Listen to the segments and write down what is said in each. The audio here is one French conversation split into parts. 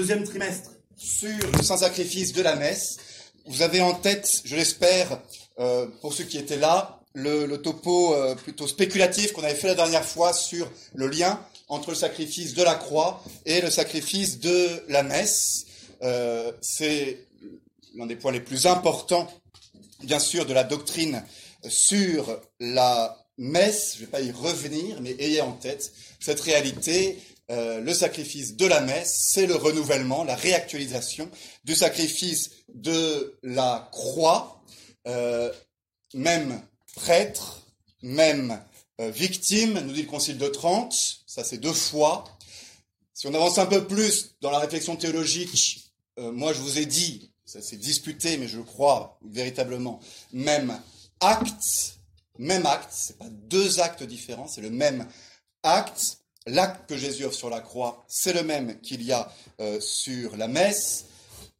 deuxième trimestre sur le saint-sacrifice de la messe. Vous avez en tête, je l'espère, euh, pour ceux qui étaient là, le, topo euh, plutôt spéculatif qu'on avait fait la dernière fois sur le lien entre le sacrifice de la croix et le sacrifice de la messe. Euh, c'est l'un des points les plus importants, bien sûr, de la doctrine sur la messe. Je ne vais pas y revenir, mais ayez en tête cette réalité. Euh, le sacrifice de la messe, c'est le renouvellement, la réactualisation du sacrifice de la croix. Euh, même prêtre, même euh, victime, nous dit le Concile de Trente, ça c'est deux fois. Si on avance un peu plus dans la réflexion théologique, moi je vous ai dit, ça s'est disputé, mais je crois véritablement, même acte, même acte, c'est pas deux actes différents, c'est le même acte. L'acte que Jésus offre sur la croix, c'est le même qu'il y a euh, sur la messe.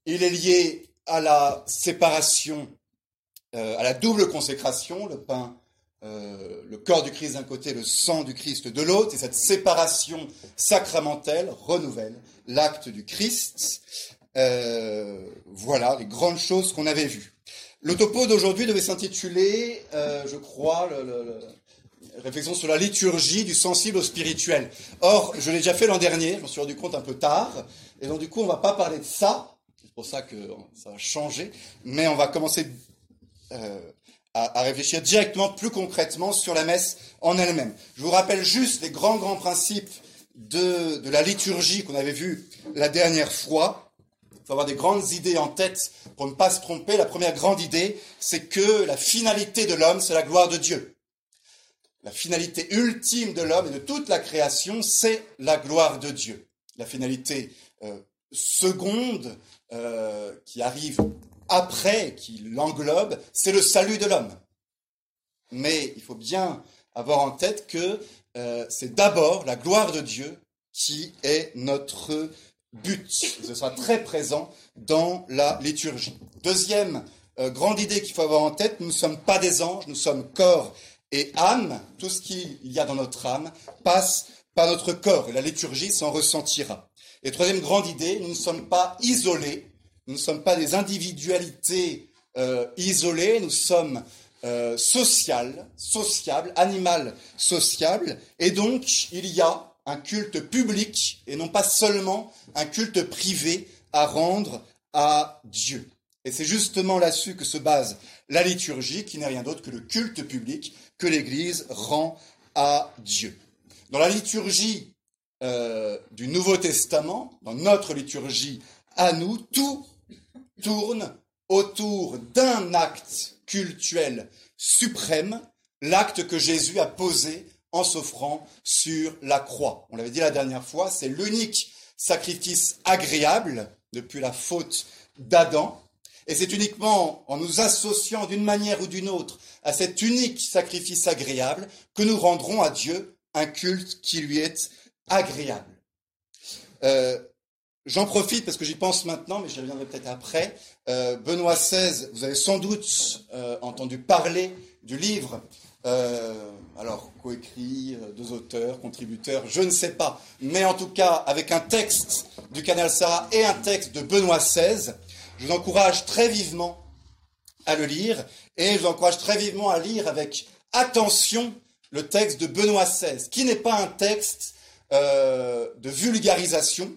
Il est lié à la séparation, euh, à la double consécration, le pain, euh, le corps du Christ d'un côté, le sang du Christ de l'autre, et cette séparation sacramentelle renouvelle l'acte du Christ. voilà les grandes choses qu'on avait vues. Le topo d'aujourd'hui devait s'intituler, je crois, le, réflexion sur la liturgie du sensible au spirituel. Or, je l'ai déjà fait l'an dernier, je m'en suis rendu compte un peu tard, et donc du coup, on va pas parler de ça, c'est pour ça que ça va changer, mais on va commencer euh, à, réfléchir directement, plus concrètement, sur la messe en elle-même. Je vous rappelle juste les grands, grands principes de, de la liturgie qu'on avait vu la dernière fois faut avoir des grandes idées en tête pour ne pas se tromper. La première grande idée, c'est que la finalité de l'homme, c'est la gloire de Dieu. La finalité ultime de l'homme et de toute la création, c'est la gloire de Dieu. La finalité euh, seconde euh, qui arrive après, qui l'englobe, c'est le salut de l'homme. Mais il faut bien avoir en tête que euh, c'est d'abord la gloire de Dieu qui est notre but. Ce sera très présent dans la liturgie. Deuxième grande idée qu'il faut avoir en tête, nous ne sommes pas des anges, nous sommes corps et âme. Tout ce qu'il y a dans notre âme passe par notre corps et la liturgie s'en ressentira. Et troisième grande idée, nous ne sommes pas isolés, nous ne sommes pas des individualités euh, isolées, nous sommes euh, sociales, sociables, animales sociables, et donc il y a un culte public et non pas seulement un culte privé à rendre à Dieu. Et c'est justement là-dessus que se base la liturgie, qui n'est rien d'autre que le culte public que l'Église rend à Dieu. Dans la liturgie euh, du Nouveau Testament, dans notre liturgie à nous, tout tourne autour d'un acte cultuel suprême, l'acte que Jésus a posé en s'offrant sur la croix. On l'avait dit la dernière fois, c'est l'unique sacrifice agréable depuis la faute d'Adam. Et c'est uniquement en nous associant d'une manière ou d'une autre à cet unique sacrifice agréable que nous rendrons à Dieu un culte qui lui est agréable. Euh, j'en profite parce que j'y pense maintenant, mais j'y reviendrai peut-être après. Euh, Benoît XVI, vous avez sans doute euh, entendu parler du livre alors, coécrit, deux auteurs, contributeurs, je ne sais pas. Mais en tout cas, avec un texte du Canal Sarah et un texte de Benoît XVI, je vous encourage très vivement à le lire. Et je vous encourage très vivement à lire avec attention le texte de Benoît XVI, qui n'est pas un texte euh, de vulgarisation.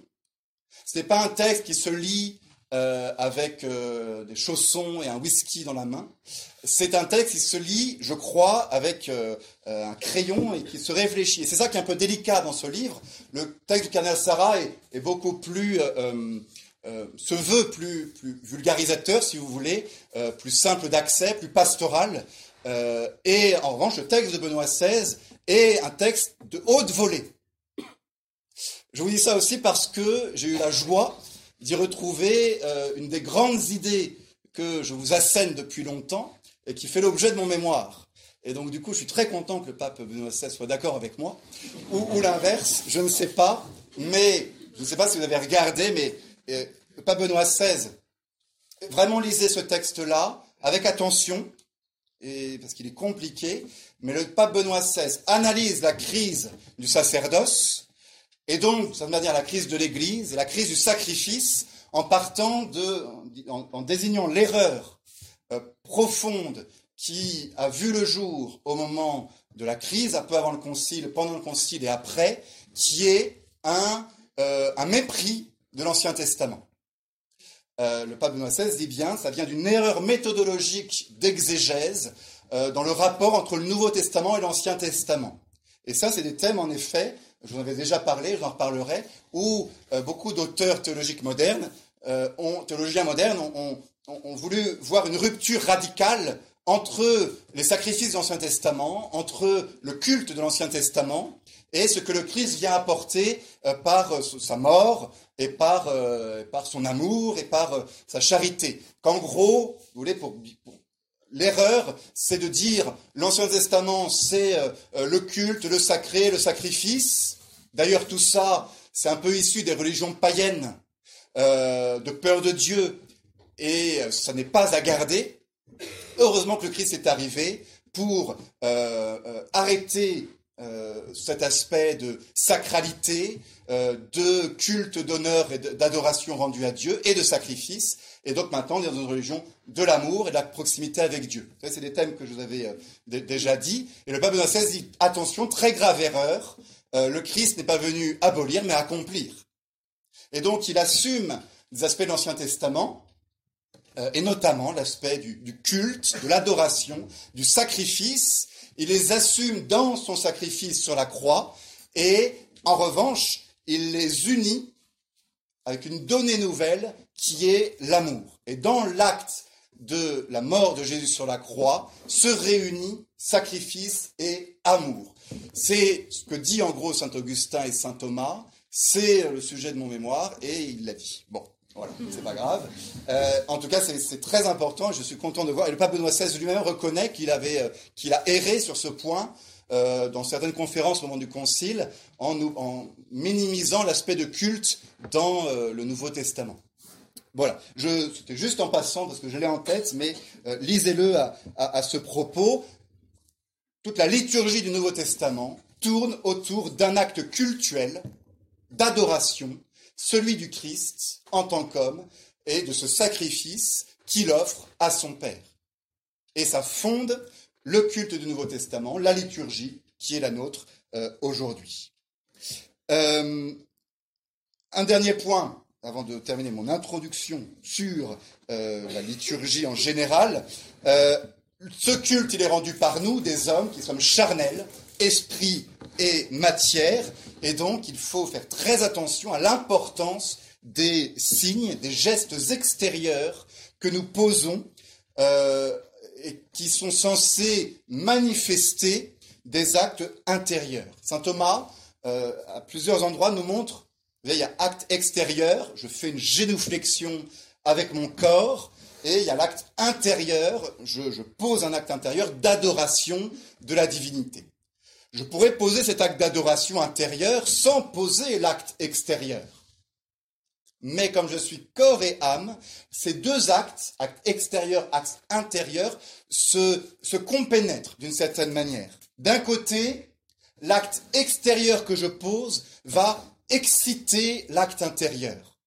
Ce n'est pas un texte qui se lit euh, avec euh, des chaussons et un whisky dans la main. C'est un texte qui se lit, je crois, avec un crayon et qui se réfléchit. Et c'est ça qui est un peu délicat dans ce livre. Le texte du Canal Sarah est, beaucoup plus se veut plus, vulgarisateur, si vous voulez, plus simple d'accès, plus pastoral. et en revanche, le texte de Benoît XVI est un texte de haute volée. Je vous dis ça aussi parce que j'ai eu la joie d'y retrouver euh, une des grandes idées que je vous assène depuis longtemps et qui fait l'objet de mon mémoire. Et donc, du coup, je suis très content que le pape Benoît XVI soit d'accord avec moi, ou, l'inverse, je ne sais pas, mais je ne sais pas si vous avez regardé, mais euh, le pape Benoît XVI, vraiment lisez ce texte-là avec attention, parce qu'il est compliqué, mais le pape Benoît XVI analyse la crise du sacerdoce, Et donc, ça veut dire la crise de l'Église la crise du sacrifice en partant de, en, désignant l'erreur euh, profonde qui a vu le jour au moment de la crise, un peu avant le concile, pendant le concile et après, qui est un, euh, un mépris de l'Ancien Testament. Euh, le pape Benoît XVI dit bien, ça vient d'une erreur méthodologique d'exégèse dans le rapport entre le Nouveau Testament et l'Ancien Testament. Et ça, c'est des thèmes, en effet, je vous en avais déjà parlé, j'en reparlerai, où beaucoup d'auteurs théologiques modernes euh, théologiens modernes ont, voulu voir une rupture radicale entre les sacrifices de l'Ancien Testament, entre le culte de l'Ancien Testament et ce que le Christ vient apporter euh, par euh, sa mort et par, son amour et par sa charité. Qu'en gros, l'erreur, c'est de dire l'Ancien Testament, c'est le culte, le sacré, le sacrifice. D'ailleurs, tout ça, c'est un peu issu des religions païennes euh, de peur de Dieu, et ça n'est pas à garder. Heureusement que le Christ est arrivé pour euh, euh, arrêter cet aspect de sacralité, de culte d'honneur et d'adoration rendue à Dieu et de sacrifice. Et donc maintenant, on est dans une religion de l'amour et de la proximité avec Dieu. C'est des thèmes que je vous avais déjà dit. Et le pape Benoît XVI dit, attention, très grave erreur, le Christ n'est pas venu abolir, mais accomplir. Et donc, il assume des aspects de l'Ancien Testament, euh, et notamment l'aspect du, culte, de l'adoration, du sacrifice. Il les assume dans son sacrifice sur la croix, et en revanche, il les unit avec une donnée nouvelle qui est l'amour. Et dans l'acte de la mort de Jésus sur la croix se réunit sacrifice et amour. C'est ce que dit en gros Saint Augustin et Saint Thomas. C'est le sujet de mon mémoire et il l'a dit. Bon, voilà, c'est pas grave. Euh, en tout cas, c'est très important je suis content de voir. Et le pape Benoît XVI lui-même reconnaît qu'il avait, euh, qu'il a erré sur ce point euh, dans certaines conférences au moment du Concile en, minimisant l'aspect de culte dans le Nouveau Testament. Voilà, c'était juste en passant parce que je l'ai en tête, mais lisez-le à ce propos. Toute la liturgie du Nouveau Testament tourne autour d'un acte cultuel d'adoration, celui du Christ en tant qu'homme et de ce sacrifice qu'il offre à son Père. Et ça fonde le culte du Nouveau Testament, la liturgie qui est la nôtre euh, aujourd'hui. Euh, un dernier point, avant de terminer mon introduction sur euh, la liturgie en général. ce culte, il est rendu par nous, des hommes qui sommes charnels, esprit et matière, et donc il faut faire très attention à l'importance des signes, des gestes extérieurs que nous posons euh, et qui sont censés manifester des actes intérieurs. Saint Thomas, euh, à plusieurs endroits, nous montre, il y a acte extérieur, je fais une génuflexion avec mon corps, et il y a l'acte intérieur, je pose un acte intérieur d'adoration de la divinité. Je pourrais poser cet acte d'adoration intérieure sans poser l'acte extérieur. Mais comme je suis corps et âme, ces deux actes, acte extérieur, acte intérieur, se, compénètrent d'une certaine manière. D'un côté, l'acte extérieur que je pose va exciter l'acte intérieur,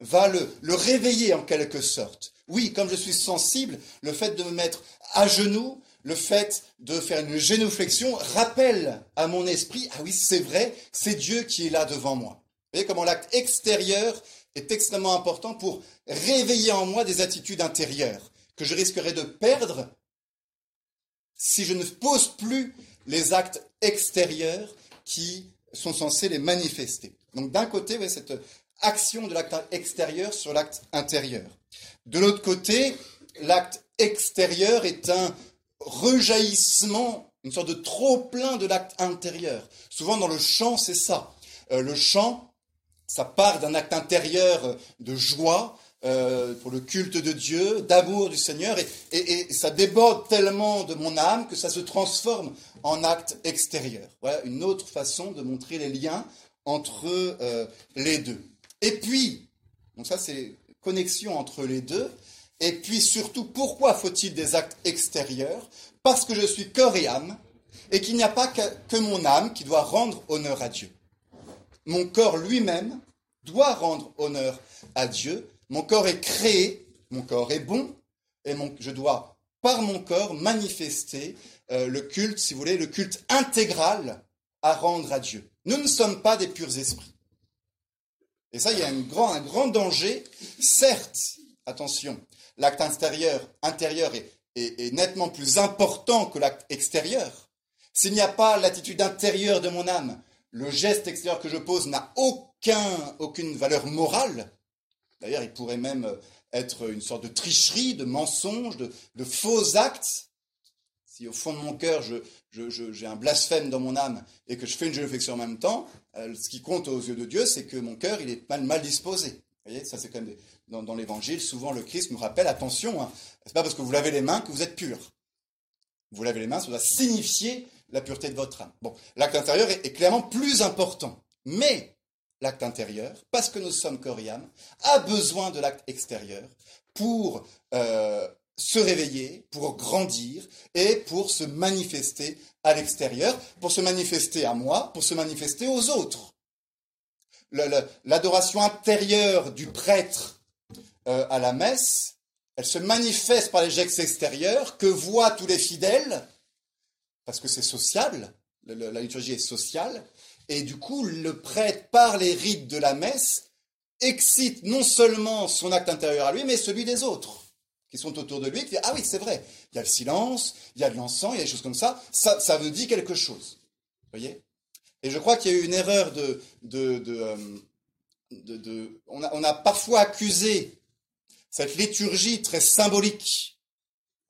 va le réveiller en quelque sorte. Oui, comme je suis sensible, le fait de me mettre à genoux, le fait de faire une génuflexion rappelle à mon esprit, ah oui, c'est vrai, c'est Dieu qui est là devant moi. Vous voyez comment l'acte extérieur est extrêmement important pour réveiller en moi des attitudes intérieures que je risquerais de perdre si je ne pose plus les actes extérieurs qui sont censés les manifester. Donc d'un côté, vous cette action de l'acte extérieur sur l'acte intérieur. De l'autre côté, l'acte extérieur est un rejaillissement, une sorte de trop-plein de l'acte intérieur. Souvent dans le chant, c'est ça. Euh, le chant, ça part d'un acte intérieur de joie euh, pour le culte de Dieu, d'amour du Seigneur, et, ça déborde tellement de mon âme que ça se transforme en acte extérieur. Voilà une autre façon de montrer les liens entre euh, les deux. Et puis, donc ça c'est connexion entre les deux, et puis surtout, pourquoi faut-il des actes extérieurs? Parce que je suis corps et âme, et qu'il n'y a pas que, mon âme qui doit rendre honneur à Dieu. mon corps lui-même doit rendre honneur à Dieu. Mon corps est créé, mon corps est bon, et je dois, par mon corps, manifester euh, le culte, si vous voulez, le culte intégral à rendre à Dieu. Nous ne sommes pas des purs esprits. Et ça, il y a un grand, un grand danger. Certes, attention, l'acte intérieur, intérieur est, nettement plus important que l'acte extérieur. S'il n'y a pas l'attitude intérieure de mon âme, le geste extérieur que je pose n'a aucun, aucune valeur morale. D'ailleurs, il pourrait même être une sorte de tricherie, de mensonge, de, faux actes. Si au fond de mon cœur, j'ai un blasphème dans mon âme et que je fais une réflexion en même temps, euh, ce qui compte aux yeux de Dieu, c'est que mon cœur, il est mal, mal disposé. Vous voyez, ça c'est quand même dans, l'évangile, souvent le Christ nous rappelle, attention, hein, c'est pas parce que vous lavez les mains que vous êtes pur. Vous lavez les mains, ça doit signifier la pureté de votre âme. Bon, l'acte intérieur est, clairement plus important. Mais l'acte intérieur, parce que nous sommes corps a besoin de l'acte extérieur pour euh, se réveiller, pour grandir et pour se manifester à l'extérieur, pour se manifester à moi, pour se manifester aux autres. L'adoration intérieure du prêtre euh, à la messe, elle se manifeste par les gestes extérieurs que voient tous les fidèles, parce que c'est social, la liturgie est sociale, et du coup, le prêtre, par les rites de la messe, excite non seulement son acte intérieur à lui, mais celui des autres qui sont autour de lui, qui disent, ah oui, c'est vrai, il y a le silence, il y a de l'encens, il y a des choses comme ça, ça, ça veut dire quelque chose. Voyez? Et je crois qu'il y a eu une erreur de... de, de, euh, on, a, parfois accusé cette liturgie très symbolique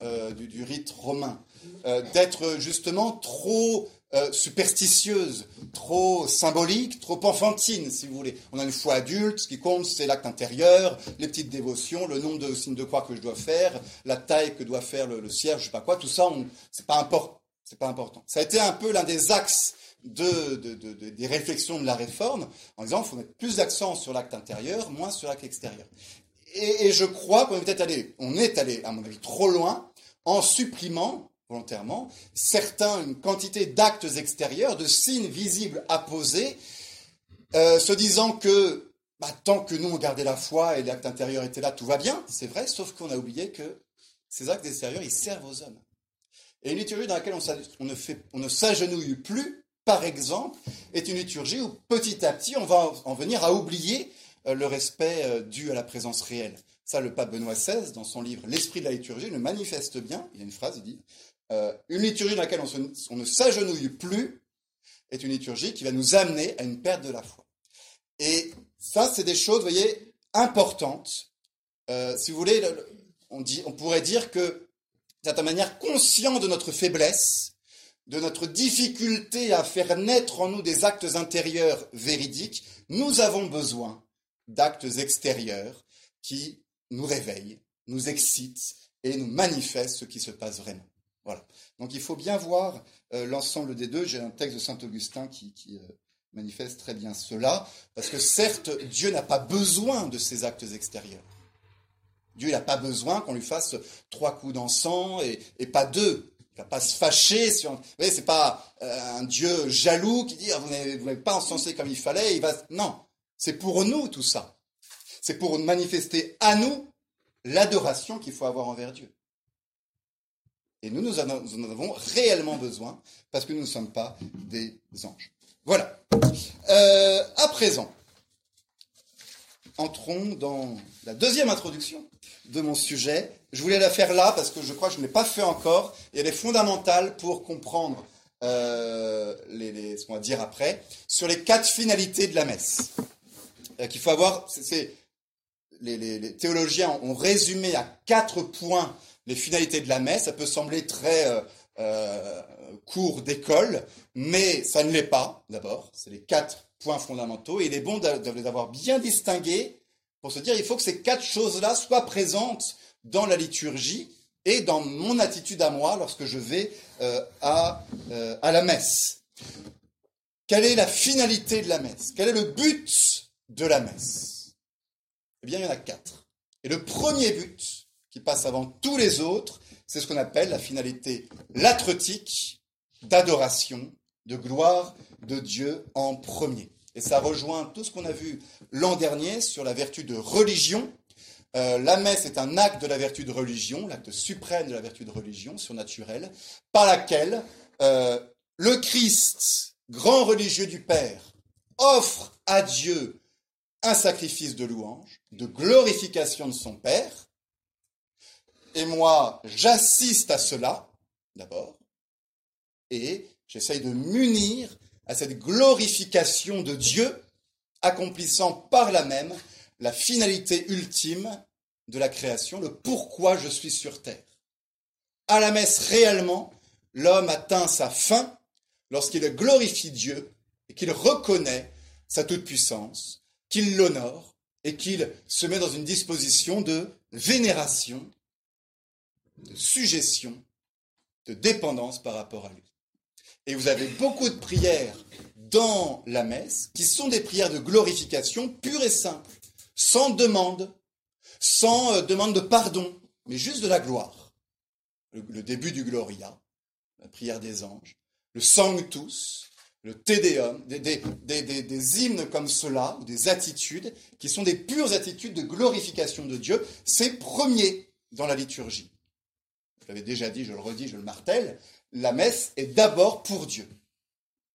euh, du, rite romain euh, d'être justement trop euh, superstitieuse, trop symbolique, trop enfantine, si vous voulez. On a une foi adulte, ce qui compte, c'est l'acte intérieur, les petites dévotions, le nombre de signes de croix que je dois faire, la taille que doit faire le, cierge, je sais pas quoi, tout ça, c'est pas important. Pas important. Ça a été un peu l'un des axes de, des réflexions de la réforme, en disant qu'il faut mettre plus d'accent sur l'acte intérieur, moins sur l'acte extérieur. Et, je crois qu'on est allé, on est allé, à mon avis, trop loin en supprimant volontairement, certains, une quantité d'actes extérieurs, de signes visibles apposés, euh, se disant que bah, tant que nous on gardait la foi et l'acte intérieur était là, tout va bien, c'est vrai, sauf qu'on a oublié que ces actes extérieurs, ils servent aux hommes. Et une liturgie dans laquelle on, ne, on ne s'agenouille plus, par exemple, est une liturgie où petit à petit on va en venir à oublier le respect euh, dû à la présence réelle. Ça, le pape Benoît XVI, dans son livre L'esprit de la liturgie, le manifeste bien. Il y a une phrase, il dit euh, une liturgie dans laquelle on, ne s'agenouille plus est une liturgie qui va nous amener à une perte de la foi. Et ça, c'est des choses, vous voyez, importantes. Euh, si vous voulez, on, dit, on pourrait dire que, de certaine manière, conscient de notre faiblesse, de notre difficulté à faire naître en nous des actes intérieurs véridiques, nous avons besoin d'actes extérieurs qui nous réveillent, nous excitent et nous manifestent ce qui se passe vraiment. Voilà. Donc il faut bien voir euh, l'ensemble des deux. J'ai un texte de saint Augustin qui, euh, manifeste très bien cela, parce que certes, Dieu n'a pas besoin de ces actes extérieurs. Dieu n'a pas besoin qu'on lui fasse trois coups d'encens et, pas deux. Il va pas se fâcher. Sur... Vous voyez, c'est pas euh, un Dieu jaloux qui dit ah, vous n'avez pas encensé comme il fallait. Il va non, c'est pour nous tout ça. C'est pour manifester à nous l'adoration qu'il faut avoir envers Dieu. Et nous, nous en, avons réellement besoin parce que nous ne sommes pas des anges. Voilà. Euh, à présent, entrons dans la deuxième introduction de mon sujet. Je voulais la faire là parce que je crois que je ne l'ai pas fait encore et elle est fondamentale pour comprendre euh, ce qu'on va dire après sur les quatre finalités de la messe. Euh, qu'il faut avoir, les, théologiens ont résumé à quatre points les finalités de la messe. Ça peut sembler très euh, euh, court d'école, mais ça ne l'est pas, d'abord. C'est les quatre points fondamentaux. Il est bon de les avoir bien distingués pour se dire il faut que ces quatre choses-là soient présentes dans la liturgie et dans mon attitude à moi lorsque je vais euh, à, à la messe. Quelle est la finalité de la messe? Quel est le but de la messe Eh bien, il y en a quatre. Et le premier but, qui passe avant tous les autres, c'est ce qu'on appelle la finalité latretique d'adoration, de gloire de Dieu en premier. Et ça rejoint tout ce qu'on a vu l'an dernier sur la vertu de religion. Euh, la messe est un acte de la vertu de religion, l'acte suprême de la vertu de religion surnaturelle, par laquelle euh, le Christ, grand religieux du Père, offre à Dieu un sacrifice de louange, de glorification de son Père. Et moi, j'assiste à cela, d'abord, et j'essaye de m'unir à cette glorification de Dieu, accomplissant par là même la finalité ultime de la création, le pourquoi je suis sur terre. À la messe, réellement, l'homme atteint sa fin lorsqu'il glorifie Dieu et qu'il reconnaît sa toute-puissance, qu'il l'honore et qu'il se met dans une disposition de vénération, de suggestion, de dépendance par rapport à lui. Et vous avez beaucoup de prières dans la messe qui sont des prières de glorification pure et simple, sans demande, sans euh, demande de pardon, mais juste de la gloire. Le, début du Gloria, la prière des anges, le Sanctus, le Tédéum, des, hymnes comme cela, des attitudes, qui sont des pures attitudes de glorification de Dieu, c'est premier dans la liturgie. Je l'avais déjà dit, je le redis, je le martèle, la messe est d'abord pour Dieu.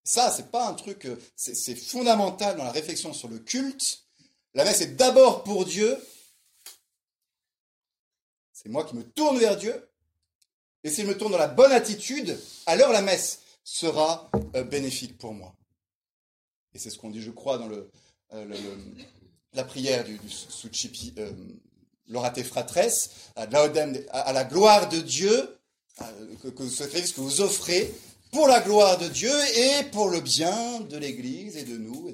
Ça, c'est pas un truc, euh, c'est fondamental dans la réflexion sur le culte. La messe est d'abord pour Dieu. C'est moi qui me tourne vers Dieu. Et si je me tourne dans la bonne attitude, alors la messe sera euh, bénéfique pour moi. Et c'est ce qu'on dit, je crois, dans le, euh, la prière du, du Sucipi, l'orate fratres, à, la gloire de Dieu, que, que ce que vous offrez pour la gloire de Dieu et pour le bien de l'Église et de nous.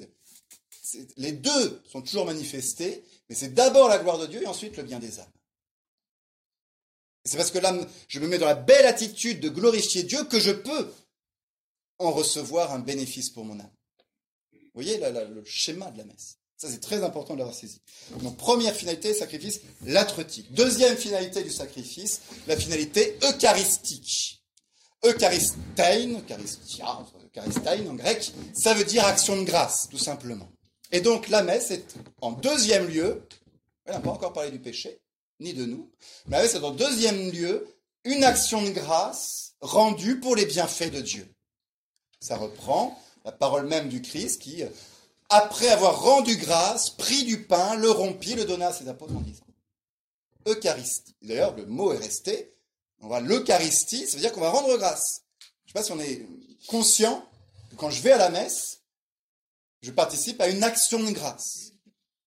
Les deux sont toujours manifestés, mais c'est d'abord la gloire de Dieu et ensuite le bien des âmes. C'est parce que là, je me mets dans la belle attitude de glorifier Dieu que je peux en recevoir un bénéfice pour mon âme. Vous voyez le schéma de la messe. Ça, c'est très important de l'avoir saisi. Donc, première finalité, sacrifice latretique. Deuxième finalité du sacrifice, la finalité eucharistique. Eucharistein, eucharistia, eucharistein en grec, ça veut dire action de grâce, tout simplement. Et donc, la messe est en deuxième lieu, on n'a pas encore parlé du péché, ni de nous, mais la messe est en deuxième lieu une action de grâce rendue pour les bienfaits de Dieu. Ça reprend la parole même du Christ qui après avoir rendu grâce, prit du pain, le rompit, le donna à ses apôtres en disant Eucharistie. D'ailleurs, le mot est resté. On va l'Eucharistie, ça veut dire qu'on va rendre grâce. Je ne sais pas si on est conscient que quand je vais à la messe, je participe à une action de grâce.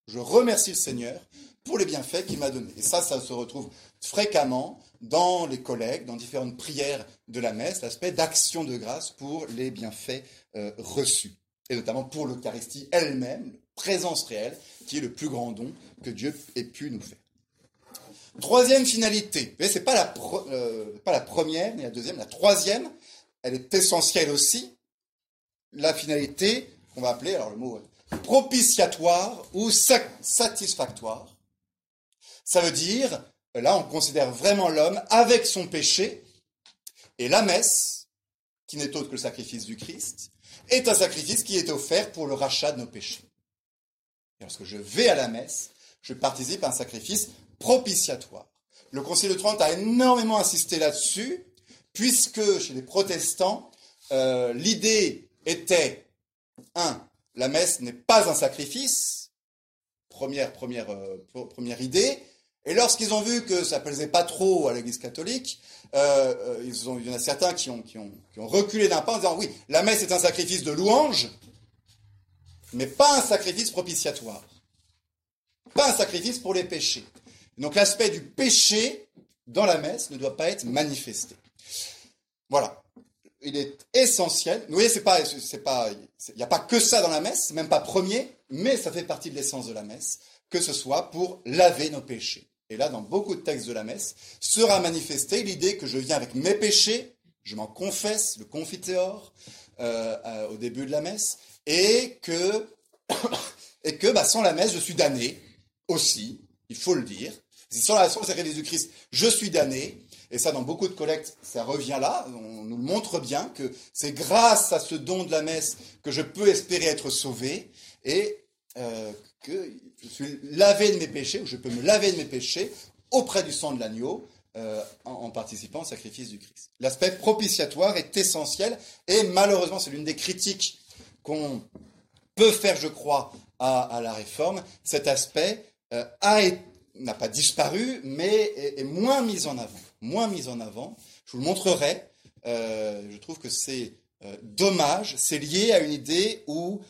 Je remercie le Seigneur pour les bienfaits qu'il m'a donnés. Et ça, ça se retrouve fréquemment dans les collègues, dans différentes prières de la messe, l'aspect d'action de grâce pour les bienfaits euh, reçus et notamment pour l'Eucharistie elle-même, présence réelle, qui est le plus grand don que Dieu ait pu nous faire. Troisième finalité, ce n'est pas, la euh, pas la première ni la deuxième, la troisième, elle est essentielle aussi, la finalité qu'on va appeler, alors le mot propitiatoire ou satisfactoire. Ça veut dire, là on considère vraiment l'homme avec son péché, et la messe, qui n'est autre que le sacrifice du Christ, est un sacrifice qui est offert pour le rachat de nos péchés. Lorsque je vais à la messe, je participe à un sacrifice propitiatoire. Le Concile de Trente a énormément insisté là-dessus, puisque chez les protestants, euh, l'idée était, un, la messe n'est pas un sacrifice, première, euh, première idée, et lorsqu'ils ont vu que ça ne plaisait pas trop à l'Église catholique, euh, euh, il y en a certains qui ont, reculé d'un pas en disant oui, la messe est un sacrifice de louange, mais pas un sacrifice propitiatoire. Pas un sacrifice pour les péchés. Donc l'aspect du péché dans la messe ne doit pas être manifesté. Voilà. Il est essentiel. Vous voyez, il n'y a pas que ça dans la messe, même pas premier, mais ça fait partie de l'essence de la messe, que ce soit pour laver nos péchés et là dans beaucoup de textes de la messe, sera manifestée l'idée que je viens avec mes péchés, je m'en confesse, le confiteor, euh, euh, au début de la messe, et que, et bah, sans la messe, je suis damné aussi, il faut le dire. Sans la sacrifice du Christ, je suis damné. Et ça, dans beaucoup de collectes, ça revient là. On nous montre bien que c'est grâce à ce don de la messe que je peux espérer être sauvé. et euh, que je suis lavé de mes péchés, ou je peux me laver de mes péchés auprès du sang de l'agneau, euh, en, participant au sacrifice du Christ. L'aspect propitiatoire est essentiel et malheureusement c'est l'une des critiques qu'on peut faire, je crois, à, la réforme. Cet aspect euh, n'a pas disparu, mais est, moins mis en avant. Moins mis en avant. Je vous le montrerai. Je trouve que c'est dommage. C'est lié à une idée où,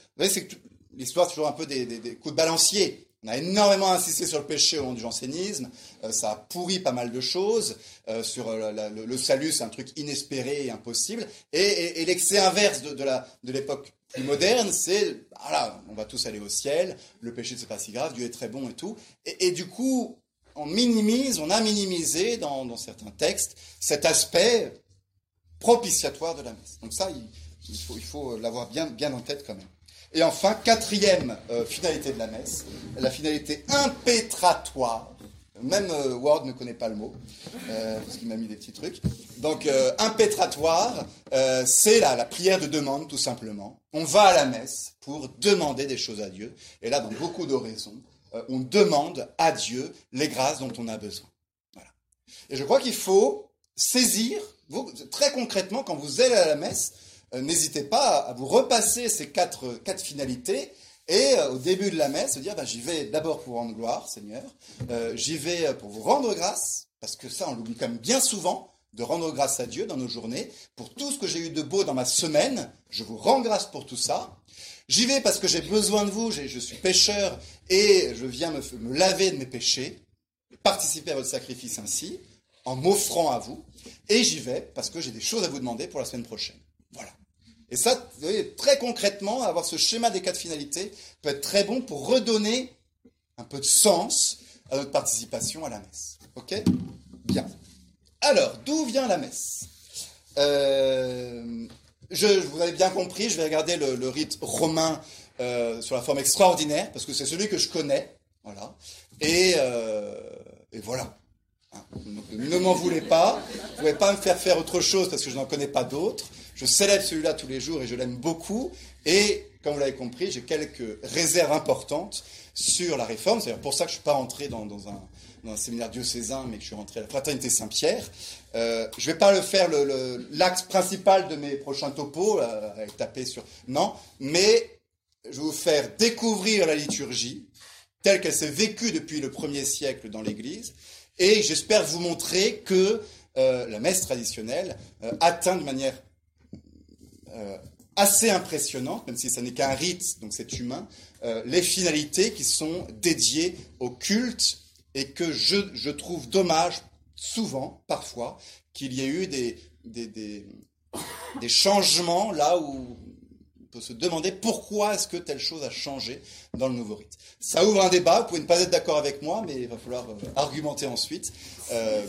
l'histoire toujours un peu des, coups de balancier. On a énormément insisté sur le péché au nom du jansénisme. Euh, ça a pourri pas mal de choses. Euh, sur euh, le, salut, c'est un truc inespéré et impossible. Et, l'excès inverse de, de l'époque plus moderne, c'est voilà, on va tous aller au ciel. Le péché c'est pas si grave. Dieu est très bon et tout. Et, du coup, on minimise, on a minimisé dans, certains textes cet aspect propitiatoire de la messe. Donc ça, il, faut, il faut l'avoir bien, bien en tête quand même. Et enfin, quatrième euh, finalité de la messe, la finalité impétratoire. Même euh, Ward ne connaît pas le mot, euh, parce qu'il m'a mis des petits trucs. Donc, impétratoire, c'est la, la prière de demande, tout simplement. On va à la messe pour demander des choses à Dieu. Et là, dans beaucoup d'oraisons, on demande à Dieu les grâces dont on a besoin. Voilà. Et je crois qu'il faut saisir, vous, très concrètement, quand vous allez à la messe, n'hésitez pas à vous repasser ces quatre, finalités et euh, au début de la messe, se dire, bah, j'y vais d'abord pour rendre gloire, Seigneur, euh, j'y vais pour vous rendre grâce, parce que ça, on l'oublie quand même bien souvent, de rendre grâce à Dieu dans nos journées, pour tout ce que j'ai eu de beau dans ma semaine, je vous rends grâce pour tout ça. J'y vais parce que j'ai besoin de vous, je suis pécheur, et je viens me laver de mes péchés, participer à votre sacrifice ainsi, en m'offrant à vous, et j'y vais parce que j'ai des choses à vous demander pour la semaine prochaine. Et ça, vous voyez, très concrètement, avoir ce schéma des quatre finalités peut être très bon pour redonner un peu de sens à notre participation à la messe. Ok? Bien. Alors, d'où vient la messe? Euh, je, vous avez bien compris, je vais regarder le, rite romain euh, sur la forme extraordinaire, parce que c'est celui que je connais. Voilà. Et, euh, voilà. Hein. ne m'en voulez pas. Vous ne pouvez pas me faire faire autre chose parce que je n'en connais pas d'autres. Je célèbre celui-là tous les jours et je l'aime beaucoup. Et comme vous l'avez compris, j'ai quelques réserves importantes sur la réforme. C'est pour ça que je ne suis pas rentré dans, un, séminaire diocésain, mais que je suis rentré à la fraternité Saint-Pierre. Euh, je ne vais pas le faire l'axe principal de mes prochains topos, euh, taper sur. Non, mais je vais vous faire découvrir la liturgie telle qu'elle s'est vécue depuis le premier siècle dans l'Église. Et j'espère vous montrer que euh, la messe traditionnelle atteint de manière euh, assez impressionnante, même si ça n'est qu'un rite, donc c'est humain, euh, les finalités qui sont dédiées au culte et que je, trouve dommage, souvent, parfois, qu'il y ait eu des, des, changements là où on peut se demander pourquoi est-ce que telle chose a changé dans le nouveau rite. Ça ouvre un débat, vous pouvez ne pas être d'accord avec moi, mais il va falloir euh, argumenter ensuite.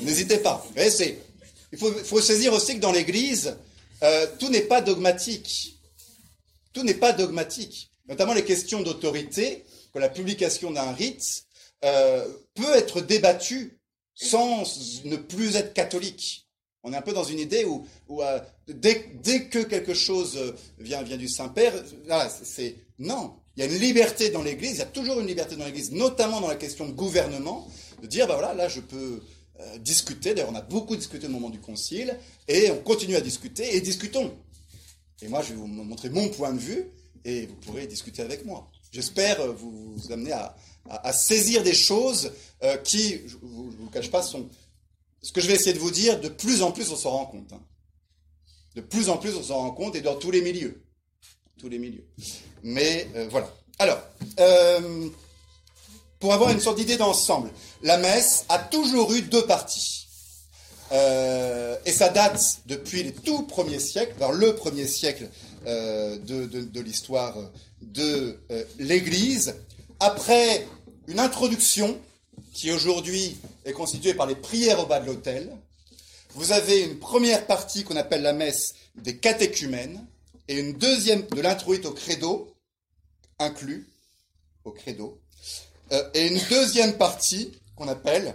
N'hésitez pas. il faut saisir aussi que dans l'Église, euh, tout n'est pas dogmatique. Tout n'est pas dogmatique. Notamment les questions d'autorité, que la publication d'un rite euh, peut être débattue sans ne plus être catholique. On est un peu dans une idée où, euh, dès, que quelque chose vient, vient du Saint-Père, c'est non. Il y a une liberté dans l'Église, il y a toujours une liberté dans l'Église, notamment dans la question de gouvernement, de dire, bah voilà, là je peux euh, discuter. D'ailleurs, on a beaucoup discuté au moment du concile, et on continue à discuter, et discutons. Et moi, je vais vous montrer mon point de vue, et vous pourrez discuter avec moi. J'espère euh, vous, amener à, saisir des choses euh, qui, je ne vous, cache pas, sont... Ce que je vais essayer de vous dire, de plus en plus, on s'en rend compte. Hein. De plus en plus, on s'en rend compte, et dans tous les milieux. Tous les milieux. Mais voilà. Alors, pour avoir une sorte d'idée d'ensemble. La messe a toujours eu deux parties. Euh, et ça date depuis les tout premiers siècles, alors le premier siècle euh, de, l'histoire de euh, l'Église, après une introduction qui aujourd'hui est constituée par les prières au bas de l'autel. Vous avez une première partie qu'on appelle la messe des catéchumènes et une deuxième de l'introïte au credo, inclus au credo, euh, et une deuxième partie qu'on appelle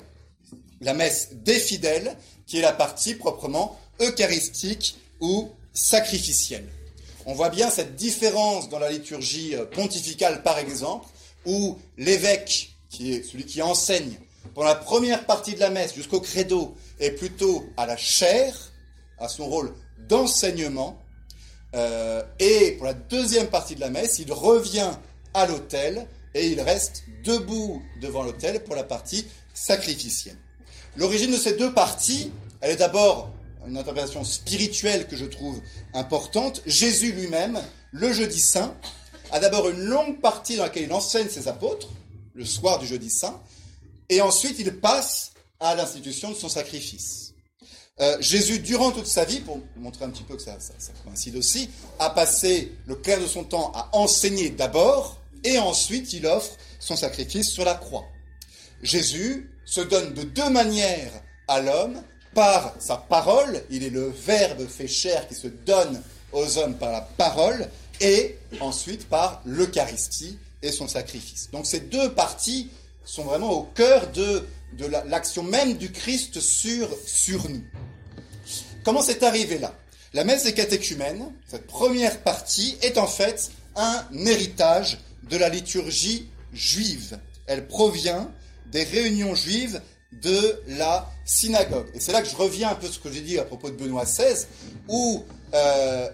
la messe des fidèles, qui est la partie proprement eucharistique ou sacrificielle. on voit bien cette différence dans la liturgie euh, pontificale, par exemple, où l'évêque, qui est celui qui enseigne, pour la première partie de la messe jusqu'au credo, est plutôt à la chair, à son rôle d'enseignement, euh, et pour la deuxième partie de la messe, il revient à l'autel et il reste debout devant l'autel pour la partie sacrificielle. L'origine de ces deux parties, elle est d'abord une interprétation spirituelle que je trouve importante. Jésus lui-même, le jeudi saint, a d'abord une longue partie dans laquelle il enseigne ses apôtres, le soir du jeudi saint, et ensuite il passe à l'institution de son sacrifice. Euh, Jésus, durant toute sa vie, pour montrer un petit peu que ça, ça coïncide aussi, a passé le clair de son temps à enseigner d'abord, et ensuite il offre son sacrifice sur la croix. Jésus se donne de deux manières à l'homme, par sa parole, il est le Verbe fait chair qui se donne aux hommes par la parole, et ensuite par l'Eucharistie et son sacrifice. Donc ces deux parties sont vraiment au cœur de, de l'action même du Christ sur, sur nous. Comment c'est arrivé là? La messe des catéchumènes, cette première partie, est en fait un héritage de la liturgie juive. Elle provient des réunions juives de la synagogue. Et c'est là que je reviens un peu sur ce que j'ai dit à propos de Benoît XVI, où euh,